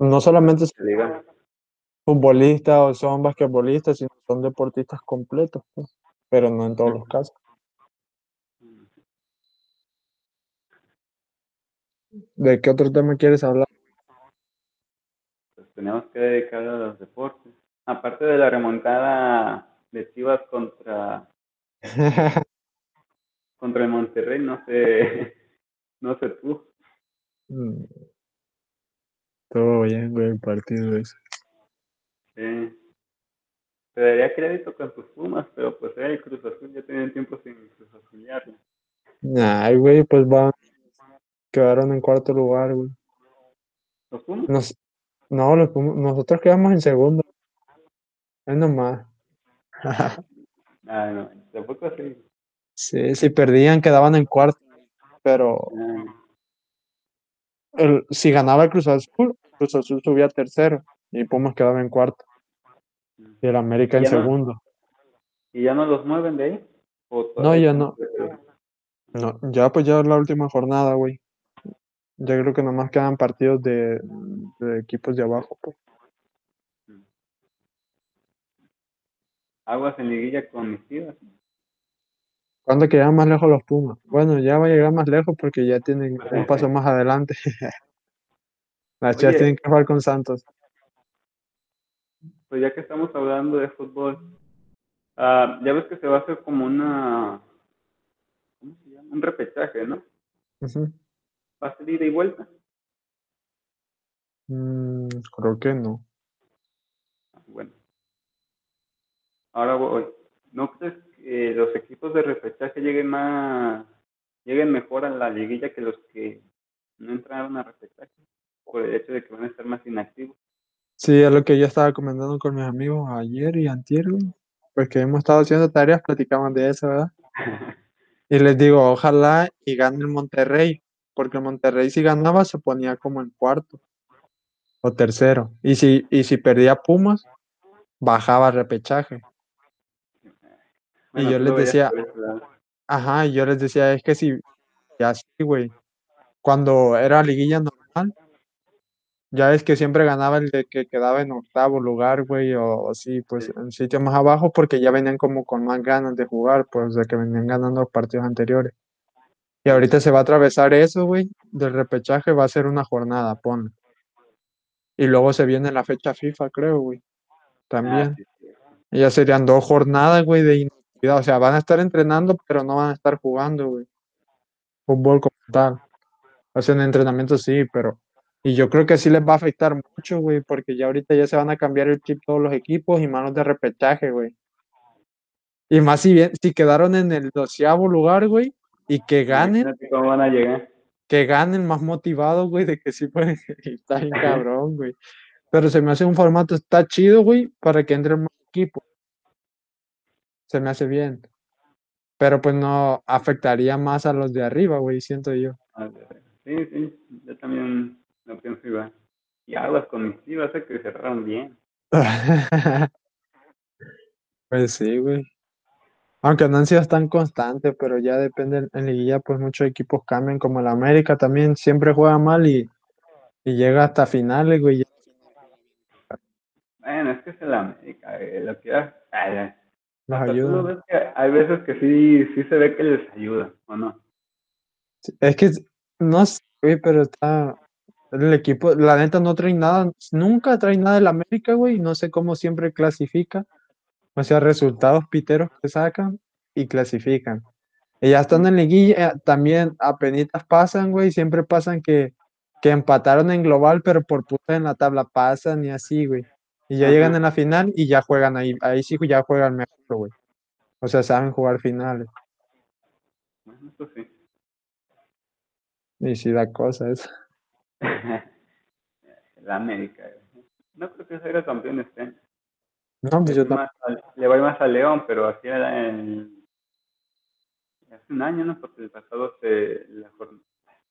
Speaker 2: no solamente
Speaker 1: se
Speaker 2: futbolistas o son basquetbolistas, sino son deportistas completos, pues, pero no en todos los casos. ¿De qué otro tema quieres hablar?
Speaker 1: Pues tenemos que dedicar a los deportes. Aparte de la remontada de Chivas contra, contra el Monterrey, no sé, no sé tú.
Speaker 2: Mm. Todo bien, güey, el partido ese.
Speaker 1: Eh, te daría crédito con tus Pumas, pero pues era el Cruz Azul, ya tenían tiempo sin Cruz Azuliarlo.
Speaker 2: Ay, güey, pues van, quedaron en cuarto lugar, güey.
Speaker 1: ¿Los Pumas?
Speaker 2: Nos, no, los Pumas- nosotros quedamos en segundo. Es nomás.
Speaker 1: Ah, no, tampoco así.
Speaker 2: Sí, si perdían quedaban en cuarto, pero el- si ganaba el Cruz Azul, Cruz Azul subía a tercero y Pumas quedaba en cuarto y el América en
Speaker 1: no-
Speaker 2: segundo.
Speaker 1: ¿Y ya no los mueven de ahí? ¿O
Speaker 2: No, ya no. No, ya pues ya es la última jornada, güey. Ya creo que nomás quedan partidos de, de equipos de abajo, pues.
Speaker 1: Aguas en liguilla con mis Chivas.
Speaker 2: ¿Cuándo que llegan más lejos los Pumas? Bueno, ya va a llegar más lejos porque ya tienen un paso más adelante. Las chicas
Speaker 1: Oye.
Speaker 2: tienen que jugar con Santos.
Speaker 1: Pues ya que estamos hablando de fútbol, ah, ya ves que se va a hacer como una, ¿cómo se llama? Un repechaje, ¿no?
Speaker 2: Ujú.
Speaker 1: Va a ser ida y vuelta.
Speaker 2: Mm, creo que no.
Speaker 1: Ah, Bueno. Ahora voy. ¿No crees que los equipos de repechaje lleguen más, lleguen mejor a la liguilla que los que no entraron a repechaje? Por el hecho de que van a estar más inactivos.
Speaker 2: Sí, es lo que yo estaba comentando con mis amigos ayer y antier, güey. Pues que hemos estado haciendo tareas, platicamos de eso, ¿verdad? Y les digo, ojalá y gane el Monterrey, porque el Monterrey si ganaba se ponía como en cuarto o tercero. Y si, y si perdía Pumas, bajaba a
Speaker 1: Bueno,
Speaker 2: yo les decía-. Ajá, y yo les decía, es que si, ya sí, güey. Cuando era liguilla normal, ya es que siempre ganaba el de que quedaba en octavo lugar, güey, o, o sí, pues
Speaker 1: Sí.
Speaker 2: en sitio más abajo, porque ya venían como con más ganas de jugar, pues de que venían ganando los partidos anteriores. Y ahorita se va a atravesar eso, güey, del repechaje, va a ser una jornada, ponle. Y luego se viene la fecha FIFA, creo, güey, también.
Speaker 1: Ah, sí, sí.
Speaker 2: Y ya serían dos jornadas, güey, de inactividad. O sea, van a estar entrenando, pero no van a estar jugando, güey. Fútbol como tal. Hacen entrenamiento, sí, pero. Y yo creo que sí les va a afectar mucho, güey, porque ya ahorita ya se van a cambiar el chip todos los equipos y manos de repechaje, güey. Y más si bien, si quedaron en el doceavo lugar, güey, y que ganen,
Speaker 1: cómo van a llegar.
Speaker 2: que ganen más motivados, güey, de que sí pueden. Está bien cabrón, güey. Pero se me hace un formato, está chido, güey, para que entren más equipos. Se me hace bien. Pero pues no afectaría más a los de arriba, güey, siento yo.
Speaker 1: A ver, Sí, sí, yo también lo pienso igual. Y aguas con mis chivas, eh, que cerraron bien.
Speaker 2: Pues sí, güey. Aunque no han sido tan constantes, pero ya depende en- liguilla, pues muchos equipos cambian, como el América también siempre juega mal y, y llega hasta finales, güey.
Speaker 1: Bueno, es que es el América, eh, lo que ay,
Speaker 2: Nos
Speaker 1: ves que hay veces que sí, sí se ve que les ayuda, ¿o no?
Speaker 2: Es que no sé, güey, pero está el equipo, la neta no trae nada, nunca trae nada del América, güey, no sé cómo siempre clasifica. O sea, resultados piteros que sacan y clasifican. Y ya están en liguilla, también apenitas pasan, güey, siempre pasan que, que empataron en global, pero por puta en la tabla pasan y así, güey. Y ya llegan en la final y ya juegan ahí, ahí sí ya juegan mejor, güey. O sea, saben jugar finales.
Speaker 1: Bueno, eso sí.
Speaker 2: Y sí da cosa eso.
Speaker 1: el América. No creo que sea campeón este.
Speaker 2: No, pues yo
Speaker 1: al- le voy más a León, pero así era el, hace un año, ¿no? Porque el pasado se, la,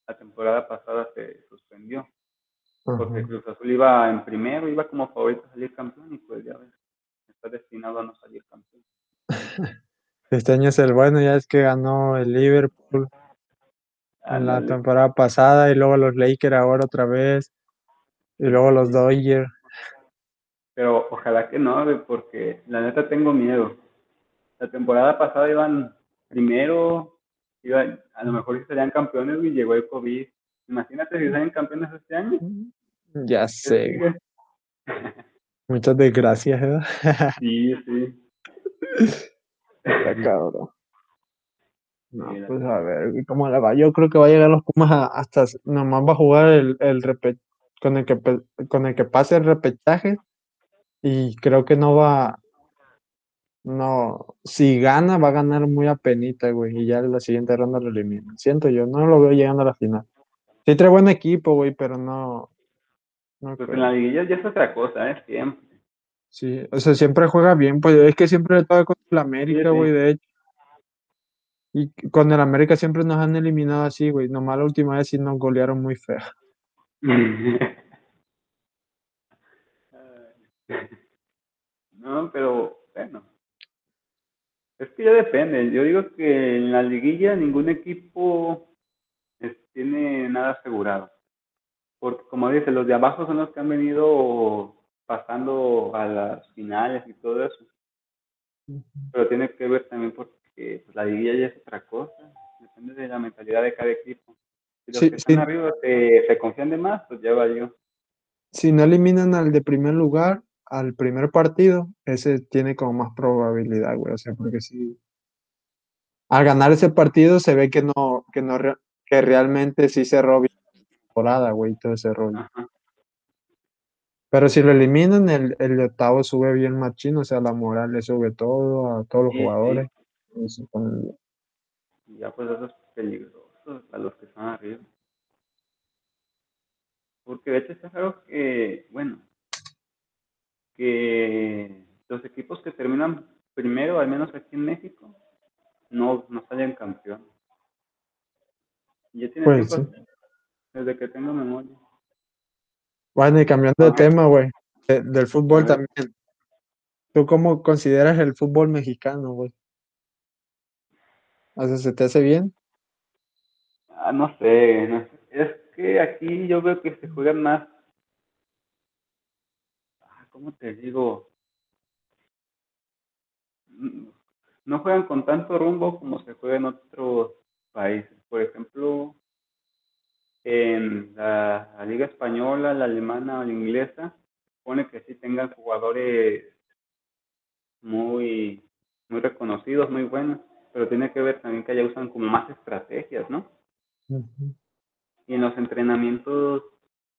Speaker 1: la temporada pasada se suspendió. Porque Cruz Azul iba en primero, iba como favorito a salir campeón y pues ya ves, está destinado a no salir campeón.
Speaker 2: Este año es el bueno, ya es que ganó el Liverpool en la temporada pasada y luego los Lakers ahora otra vez y luego los Dodgers.
Speaker 1: Pero ojalá que no, porque la neta tengo miedo. La temporada pasada iban primero, iban, a lo mejor sí serían campeones y llegó el COVID. Imagínate si salen campeones este año.
Speaker 2: Ya
Speaker 1: ¿qué
Speaker 2: sé, muchas desgracias, ¿verdad?
Speaker 1: Sí, sí.
Speaker 2: Está cabrón. No,
Speaker 1: la
Speaker 2: pues a ver, ¿cómo le va? Yo creo que va a llegar los Pumas a- hasta, nomás va a jugar el, el repe- con el que con el que pase el repechaje y creo que no va, no, si gana va a ganar muy apenita, güey, y ya en la siguiente ronda lo elimina. Siento yo, no lo veo llegando a la final. Sí trae buen equipo, güey, pero no,
Speaker 1: Pues en la liguilla ya es otra cosa, ¿eh? Siempre.
Speaker 2: Sí, o sea, siempre juega bien, pues es que siempre le toca contra el América,
Speaker 1: sí.
Speaker 2: güey, de hecho. Y con el América siempre nos han eliminado así, güey. Nomás la última vez sí nos golearon muy feo.
Speaker 1: No, pero bueno. Es que ya depende. Yo digo que en la liguilla ningún equipo es- tiene nada asegurado. Porque como dice, los de abajo son los que han venido pasando a las finales y todo eso. Pero tiene que ver también porque que pues, la liguilla ya es otra cosa. Depende de la mentalidad de cada equipo. Si los
Speaker 2: Sí,
Speaker 1: que están
Speaker 2: sí.
Speaker 1: arriba se, se confían de más, pues ya valió.
Speaker 2: Si no eliminan al de primer lugar, al primer partido, ese tiene como más probabilidad, güey. O sea, porque si al ganar ese partido se ve que no, que no, que realmente sí cerró bien temporada, güey, todo ese rollo.
Speaker 1: Ajá.
Speaker 2: Pero si lo eliminan, el, el octavo sube bien machín, o sea, la moral le sube todo a todos los
Speaker 1: Sí,
Speaker 2: jugadores. Y
Speaker 1: ya pues eso es peligroso a los que están arriba. Porque de hecho está claro que, bueno, que los equipos que terminan primero, al menos aquí en México, no, no salen campeón. Ya tiene
Speaker 2: Pues
Speaker 1: tiempo desde que tengo memoria.
Speaker 2: Bueno, y cambiando de tema, güey, de- del fútbol también. ¿Tú cómo consideras el fútbol mexicano, güey? O sea, ¿se te hace bien?
Speaker 1: Ah, no sé, no sé. Es que aquí yo veo que se juegan más. Ah, ¿Cómo te digo? Mm, No juegan con tanto rumbo como se juega en otros países. Por ejemplo, en la, la Liga Española, la alemana o la inglesa, supone que sí tengan jugadores muy, muy reconocidos, muy buenos, pero tiene que ver también que allá usan como más estrategias, ¿no? Y en los entrenamientos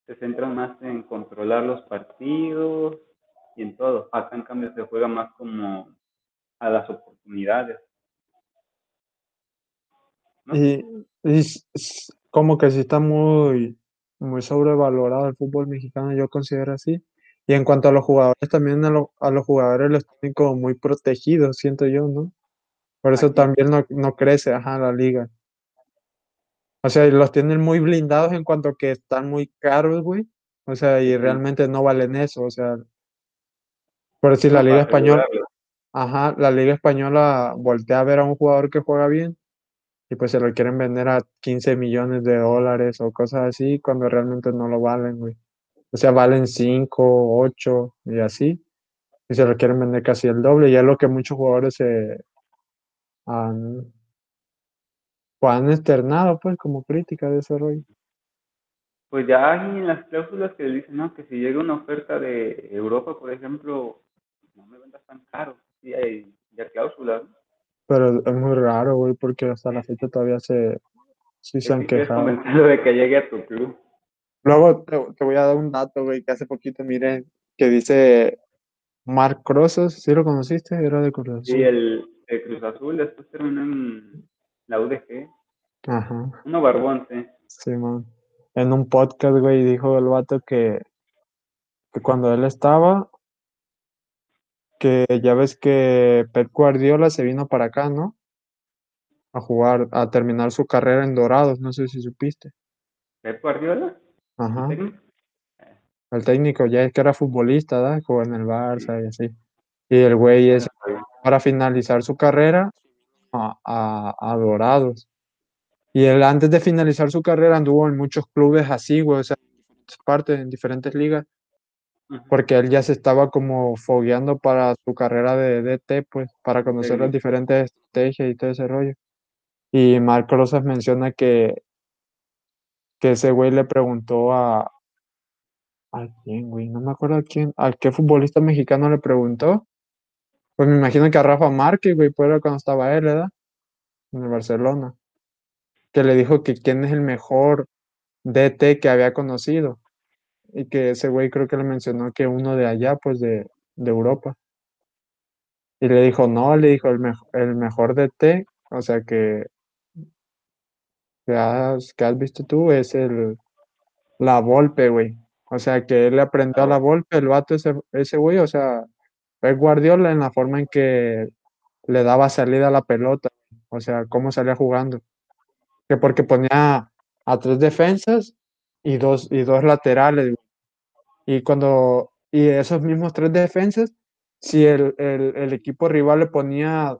Speaker 1: se centran más en controlar los partidos y en todo. Acá en cambio se juega más como a las oportunidades. ¿no?
Speaker 2: Y, y s- s- como que sí está muy, muy sobrevalorado el fútbol mexicano, yo considero así. Y en cuanto a los jugadores, también a, lo- a los jugadores los tienen como muy protegidos, siento yo, ¿no? Por eso
Speaker 1: Aquí.
Speaker 2: también no, no crece, ajá, la liga. O sea, los tienen muy blindados en cuanto que están muy caros, güey. O sea, y realmente no valen eso. O sea, por decir, la Liga Española, ajá, la Liga Española voltea a ver a un jugador que juega bien y pues se lo quieren vender a 15 millones de dólares o cosas así cuando realmente no lo valen, güey. O sea, valen 5, 8 y así. Y se lo quieren vender casi el doble. Y es lo que muchos jugadores se han, han externado, pues, como crítica de ese rollo.
Speaker 1: Pues ya hay en las cláusulas que dicen, no, que si llega una oferta de Europa, por ejemplo, no me vendas tan caro. Sí hay ya cláusulas. ¿no?
Speaker 2: Pero es muy raro, güey, porque hasta la fecha todavía se, sí se han
Speaker 1: sí
Speaker 2: quejado.
Speaker 1: de que llegue a tu club.
Speaker 2: Luego te, te voy a dar un dato, güey, que hace poquito miré, que dice Marc Rosas, ¿sí lo conociste? Era de Cruz
Speaker 1: Sí,
Speaker 2: Azul.
Speaker 1: el, el Cruz Azul después terminó en la UDG.
Speaker 2: Ajá,
Speaker 1: Uno barbón, sí.
Speaker 2: sí, man. En un podcast, güey, dijo el vato que, que cuando él estaba, que ya ves que Pep Guardiola se vino para acá, ¿no? A jugar, a terminar su carrera en Dorados, no sé si supiste.
Speaker 1: Pep Guardiola, el
Speaker 2: Ajá.
Speaker 1: técnico.
Speaker 2: El técnico ya es que era futbolista, ¿verdad? Jugó en el Barça y así. Y el güey es para finalizar su carrera a, a, a Dorados. Y él antes de finalizar su carrera anduvo en muchos clubes así, güey, o sea, en partes, en diferentes ligas. Porque él ya se estaba como fogueando para su carrera de DT, pues, para conocer las
Speaker 1: Sí.
Speaker 2: diferentes estrategias y todo ese rollo. Y Marco Rosas menciona que, que ese güey le preguntó a, ¿a quién, güey? No me acuerdo a quién, a qué futbolista mexicano le preguntó. Pues me imagino que a Rafa Márquez, güey, pues era cuando estaba él, ¿verdad? En el Barcelona. Que le dijo que quién es el mejor DT que había conocido. Y que ese güey creo que le mencionó que uno de allá, pues de, de Europa. Y le dijo, no, le dijo, el, mejo- el mejor DT, o sea que, que, has, que has visto tú es el, la Volpe, güey. O sea que él le aprendió a la Volpe, el vato ese, ese güey, o sea, Pep Guardiola en la forma en que le daba salida a la pelota, o sea, cómo salía jugando. Que porque ponía a tres defensas y dos, y dos laterales. Y cuando, y esos mismos tres defensas, si el, el, el equipo rival le ponía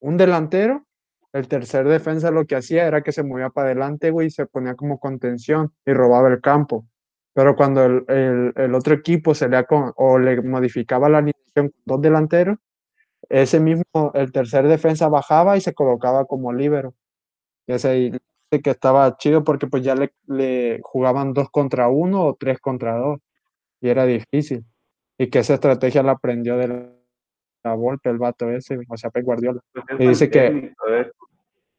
Speaker 2: un delantero, el tercer defensa lo que hacía era que se movía para adelante, güey, y se ponía como contención y robaba el campo. Pero cuando el, el, el otro equipo se le con, o le modificaba la alineación con dos delanteros, ese mismo, el tercer defensa bajaba y se colocaba como líbero. Y ese que estaba chido porque pues ya le, le jugaban dos contra uno o tres contra dos. Y era difícil. Y que esa estrategia la aprendió de la, la Volpe, el vato ese, o sea, Pep Guardiola.
Speaker 1: Pues es
Speaker 2: Y dice que,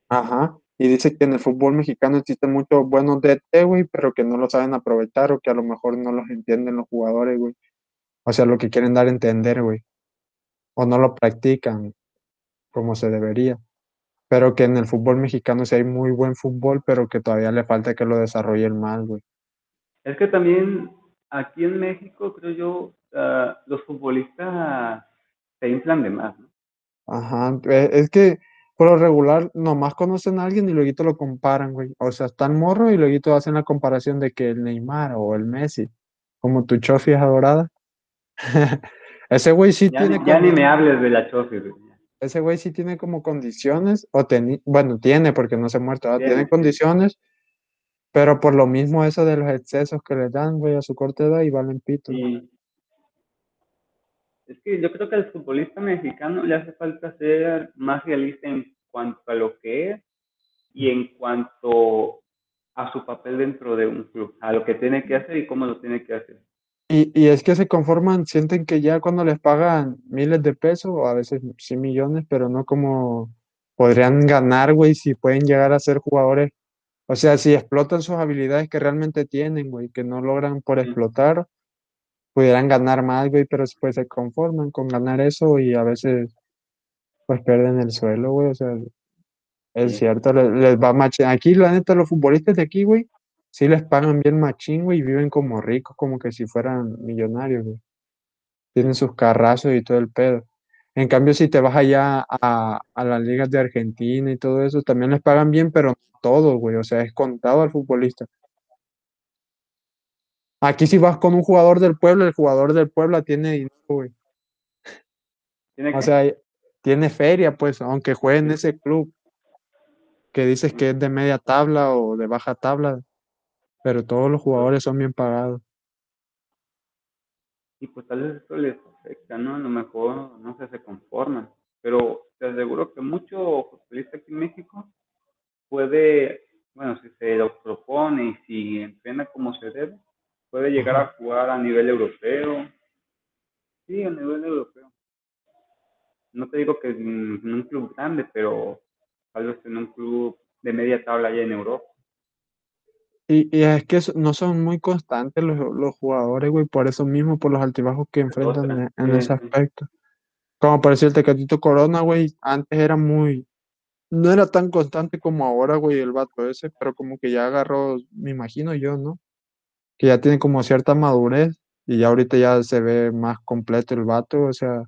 Speaker 2: ajá, y dice que en el fútbol mexicano existen muchos buenos DT, güey, pero que no lo saben aprovechar o que a lo mejor no los entienden los jugadores, güey. O sea, lo que quieren dar a entender, güey. O no lo practican como se debería. Pero que en el fútbol mexicano sí hay muy buen fútbol, pero que todavía le falta que lo desarrollen más, güey.
Speaker 1: Es que también aquí en México, creo yo, ah, los futbolistas se inflan de más, ¿no?
Speaker 2: Ajá, e- es que por lo regular nomás conocen a alguien y luego lo comparan, güey. O sea, están morro y luego hacen la comparación de que el Neymar o el Messi, como tu Chofi es adorada. Ese güey sí
Speaker 1: Ya,
Speaker 2: tiene
Speaker 1: ni, ya ni
Speaker 2: como,
Speaker 1: me hables de la Chofi, güey.
Speaker 2: Ese güey sí tiene como condiciones, o teni- bueno, tiene porque no se ha muerto, ¿verdad? Tiene
Speaker 1: Tiene,
Speaker 2: condiciones, pero por lo mismo eso de los excesos que le dan, güey, a su corta edad y valen pito.
Speaker 1: Es que yo creo que al futbolista mexicano le hace falta ser más realista en cuanto a lo que es y en cuanto a su papel dentro de un club, a lo que tiene que hacer y cómo lo tiene que hacer.
Speaker 2: Y, y es que se conforman, sienten que ya cuando les pagan miles de pesos, o a veces sí millones, pero no como podrían ganar, güey, si pueden llegar a ser jugadores. O sea, si explotan sus habilidades que realmente tienen, güey, que no logran por explotar, pudieran ganar más, güey, pero pues se conforman con ganar eso y a veces pues pierden el suelo, güey. O sea, es
Speaker 1: Sí.
Speaker 2: cierto, le- les, va machín. Aquí, la neta, los futbolistas de aquí, güey, sí les pagan bien machín, güey, y viven como ricos, como que si fueran millonarios, güey. Tienen sus carrazos y todo el pedo. En cambio, si te vas allá a, a las ligas de Argentina y todo eso, también les pagan bien, pero no todo, güey. O sea, es contado al futbolista. Aquí si vas con un jugador del pueblo, el jugador del Puebla tiene dinero, güey.
Speaker 1: Tiene
Speaker 2: O sea, tiene feria, pues, aunque juegue en ese club que dices que es de media tabla o de baja tabla, pero todos los jugadores son bien pagados.
Speaker 1: y pues tal vez esto les afecta, ¿no? A lo mejor no sé, se conforman, pero te aseguro que mucho futbolista aquí en México puede, bueno, si se lo propone y si entrena como se debe, puede llegar a jugar a nivel europeo. Sí, a nivel europeo. No te digo que en un club grande, pero tal vez en un club de media tabla allá en Europa.
Speaker 2: Y, y es que no son muy constantes los, los jugadores, güey, por eso mismo, por los altibajos que enfrentan
Speaker 1: otra.
Speaker 2: en, ese
Speaker 1: sí.
Speaker 2: aspecto. Como por decirte que Tito Corona, güey, antes era muy, no era tan constante como ahora, güey, el vato ese, pero como que ya agarró, me imagino yo, ¿no? Que ya tiene como cierta madurez y ya ahorita ya se ve más completo el vato, o sea,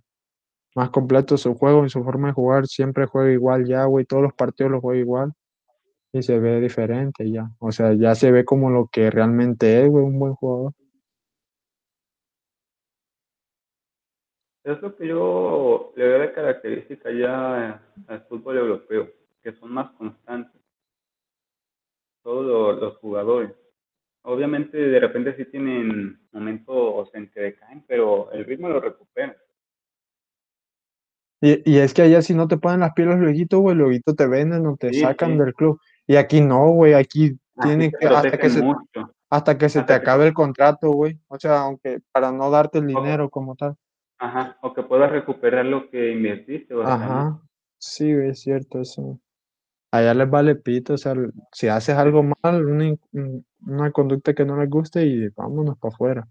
Speaker 2: más completo su juego y su forma de jugar, siempre juega igual ya, güey, todos los partidos los juega igual y se ve diferente ya, o sea, ya se ve como lo que realmente es, güey, un buen jugador.
Speaker 1: Es lo que yo le veo de característica ya al fútbol europeo, que son más constantes, todos los, los jugadores. Obviamente de repente sí tienen momentos en que decaen, pero el ritmo lo recuperan.
Speaker 2: Y, y es que allá si no te ponen las pilas luego, güey, luego te venden o te
Speaker 1: Sí,
Speaker 2: sacan
Speaker 1: sí.
Speaker 2: del club. Y aquí no, güey, aquí
Speaker 1: Aquí
Speaker 2: tiene
Speaker 1: te
Speaker 2: que, hasta que se, hasta que se te
Speaker 1: que-
Speaker 2: acabe el contrato, güey. O sea, aunque para no darte el dinero como tal.
Speaker 1: Ajá, o que puedas recuperar lo que invertiste.
Speaker 2: Ajá, sí, güey, es cierto eso. Allá les vale pito, o sea, si haces algo mal, una, una conducta que no les guste y vámonos para afuera.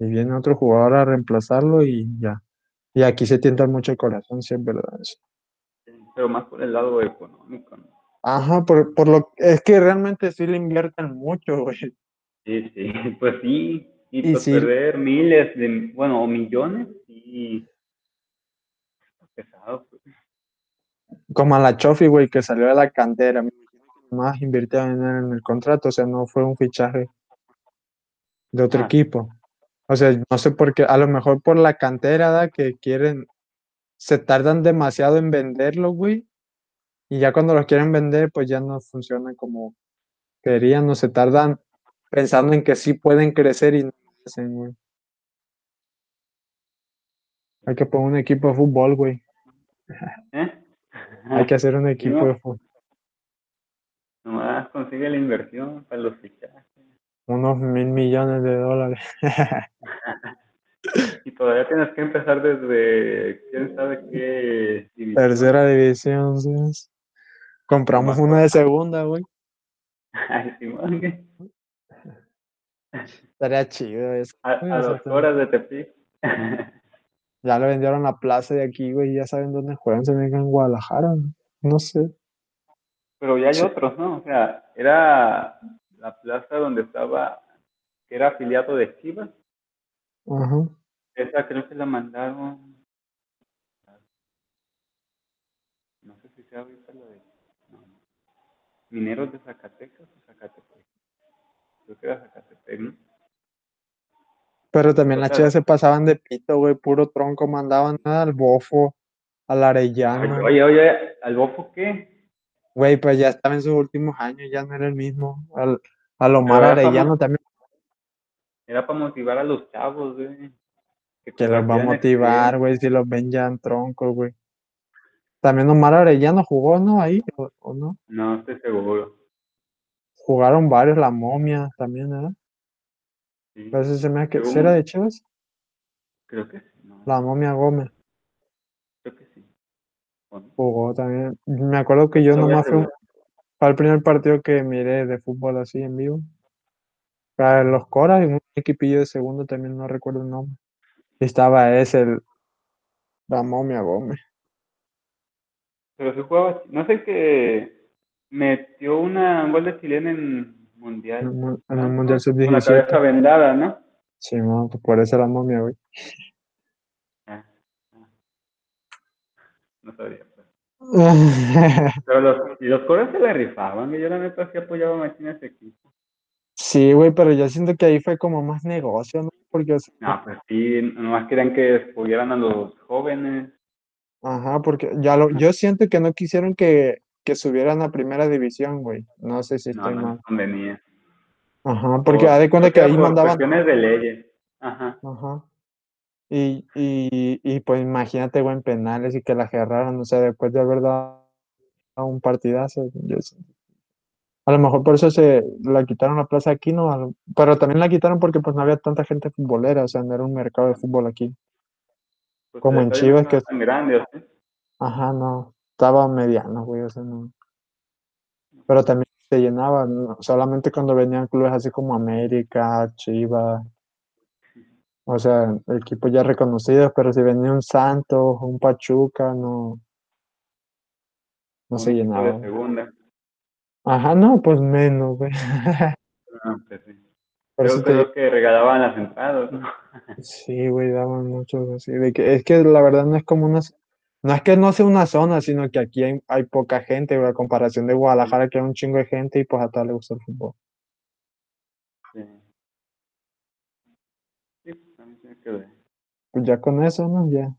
Speaker 2: Y viene otro jugador a reemplazarlo y ya. Y aquí se tienta mucho el corazón, sí es verdad eso.
Speaker 1: Pero más por el lado económico, ¿no?
Speaker 2: Ajá, por, por lo es que realmente sí le invierten mucho, güey.
Speaker 1: Sí, sí, pues sí. Y,
Speaker 2: Y
Speaker 1: pues
Speaker 2: sí.
Speaker 1: perder miles de, bueno, o millones, sí. Pesado, pues.
Speaker 2: Como a la Chofi, güey, que salió de la cantera. Me imagino que Más él en el contrato, o sea, no fue un fichaje de otro
Speaker 1: Ah.
Speaker 2: equipo. O sea, no sé por qué, a lo mejor por la cantera, ¿da? Que quieren, se tardan demasiado en venderlo, güey. Y ya cuando los quieren vender, pues ya no funcionan como querían, no se tardan pensando en que sí pueden crecer y no hacen, güey. Hay que poner un equipo de fútbol, güey.
Speaker 1: ¿Eh?
Speaker 2: Hay que hacer un equipo de fútbol.
Speaker 1: Nomás consigue la inversión para los fichajes.
Speaker 2: Unos mil millones de dólares.
Speaker 1: y todavía tienes que empezar desde quién sabe qué
Speaker 2: división. Tercera división, ¿sí? Compramos una de segunda, güey. Estaría chido eso.
Speaker 1: A, a dos horas de Tepic.
Speaker 2: ya le vendieron la plaza de aquí, güey, ya saben dónde juegan, se vengan en Guadalajara, no sé.
Speaker 1: Pero ya hay otros, ¿no? O sea, era la plaza donde estaba, que era afiliado de Chivas.
Speaker 2: Ajá.
Speaker 1: Esa creo que la mandaron. No sé si sea ahorita la de. Mineros de Zacatecas o Zacatepec. Creo que era Zacatepec, ¿no?
Speaker 2: Pero también las chivas se pasaban de pito, güey, puro tronco, mandaban al bofo, al arellano.
Speaker 1: Oye, oye, ¿al bofo qué?
Speaker 2: Güey, pues ya estaba en sus últimos años, ya no era el mismo. Al, al Omar Arellano también.
Speaker 1: Era para motivar a los chavos, güey.
Speaker 2: Que, los va a motivar, güey, si los ven ya en tronco, güey. También Omar Arellano jugó, ¿no? Ahí, ¿o, no?
Speaker 1: No, estoy seguro.
Speaker 2: Jugaron varios, la momia también, ¿verdad? Sí. se me que ¿Era de Chivas?
Speaker 1: Creo que sí.
Speaker 2: La momia Gómez.
Speaker 1: Creo que sí.
Speaker 2: Jugó también. Me acuerdo que yo nomás fui, fue el primer partido que miré de fútbol así en vivo. Para los Coras y un equipillo de segundo también no recuerdo el nombre. Estaba ese, el, la momia Gómez.
Speaker 1: Pero se jugaba, no sé qué, metió una, un gol de chilena en Mundial.
Speaker 2: En, el Mundial Sub-17.
Speaker 1: Con la cabeza vendada, ¿no?
Speaker 2: Sí, pues por eso la momia, güey.
Speaker 1: Ah, ah. No sabía. Pues. Pero los, los coros se le rifaban, y yo la neta sí apoyaba más en ese equipo.
Speaker 2: Sí, güey, pero yo siento que ahí fue como más negocio, ¿no? Porque, o
Speaker 1: sea, no, pues sí, nomás querían que expulgaran a los jóvenes.
Speaker 2: Ajá, porque ya lo, yo siento que no quisieron que, que subieran a primera división, güey. No sé si estoy
Speaker 1: no, no
Speaker 2: mal.
Speaker 1: convenía.
Speaker 2: Ajá, porque haz de cuenta que ahí mandaban.
Speaker 1: Cuestiones de leyes. Ajá.
Speaker 2: Ajá. Y, y, y pues imagínate, güey, en penales y que la agarraran, o sea, después de haber dado un partidazo, yo a lo mejor por eso se la quitaron la plaza aquí, ¿no? Pero también la quitaron porque pues no había tanta gente futbolera, o sea, no era un mercado de fútbol aquí.
Speaker 1: Pues
Speaker 2: Como en Chivas que...
Speaker 1: Tan grande, ¿sí?
Speaker 2: Ajá, no. Estaba mediano, güey, o sea, no. Pero también se llenaba, solamente cuando venían clubes así como América, Chivas. O sea, equipos ya reconocidos, pero si venía un Santos, un Pachuca, no. No se llenaba.
Speaker 1: De segunda.
Speaker 2: Ajá, no, pues menos, güey.
Speaker 1: Ah, sí. Por eso te... que regalaban las entradas, ¿no?
Speaker 2: Sí, güey, daban muchos así. De que, es que la verdad no es como una... No es que no sea una zona, sino que aquí hay, poca gente, güey, a comparación de Guadalajara, que hay un chingo de gente y pues a tal le gusta el fútbol.
Speaker 1: Sí. También ver.
Speaker 2: Pues ya con eso, ¿no? Ya.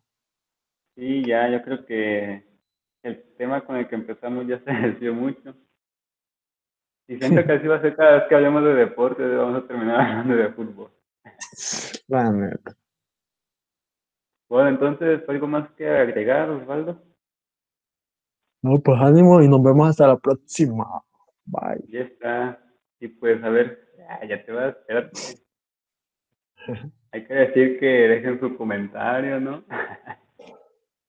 Speaker 1: Sí, ya, yo creo que el tema con el que empezamos ya se desvió mucho. Y siento que así va a ser cada vez que hablemos de deporte, vamos a terminar hablando de fútbol.
Speaker 2: La neta.
Speaker 1: Bueno, entonces, ¿algo más que agregar, Osvaldo?
Speaker 2: No, pues ánimo y nos vemos hasta la próxima. Bye.
Speaker 1: Ya está. Y pues, a ver, ya, te vas, espérate. Hay que decir que dejen su comentario, ¿no?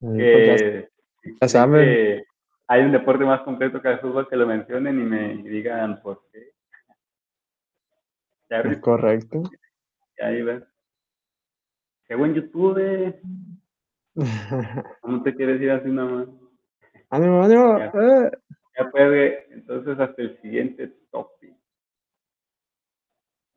Speaker 2: Pues que, ya, saben.
Speaker 1: Que, hay un deporte más completo que el fútbol que lo mencionen y me digan por qué.
Speaker 2: Ya, es correcto.
Speaker 1: Ahí ves. Según YouTube. ¿Cómo te quieres ir así nada más?
Speaker 2: Ánimo, ánimo.
Speaker 1: Ya, ya puede. Entonces, hasta el siguiente top.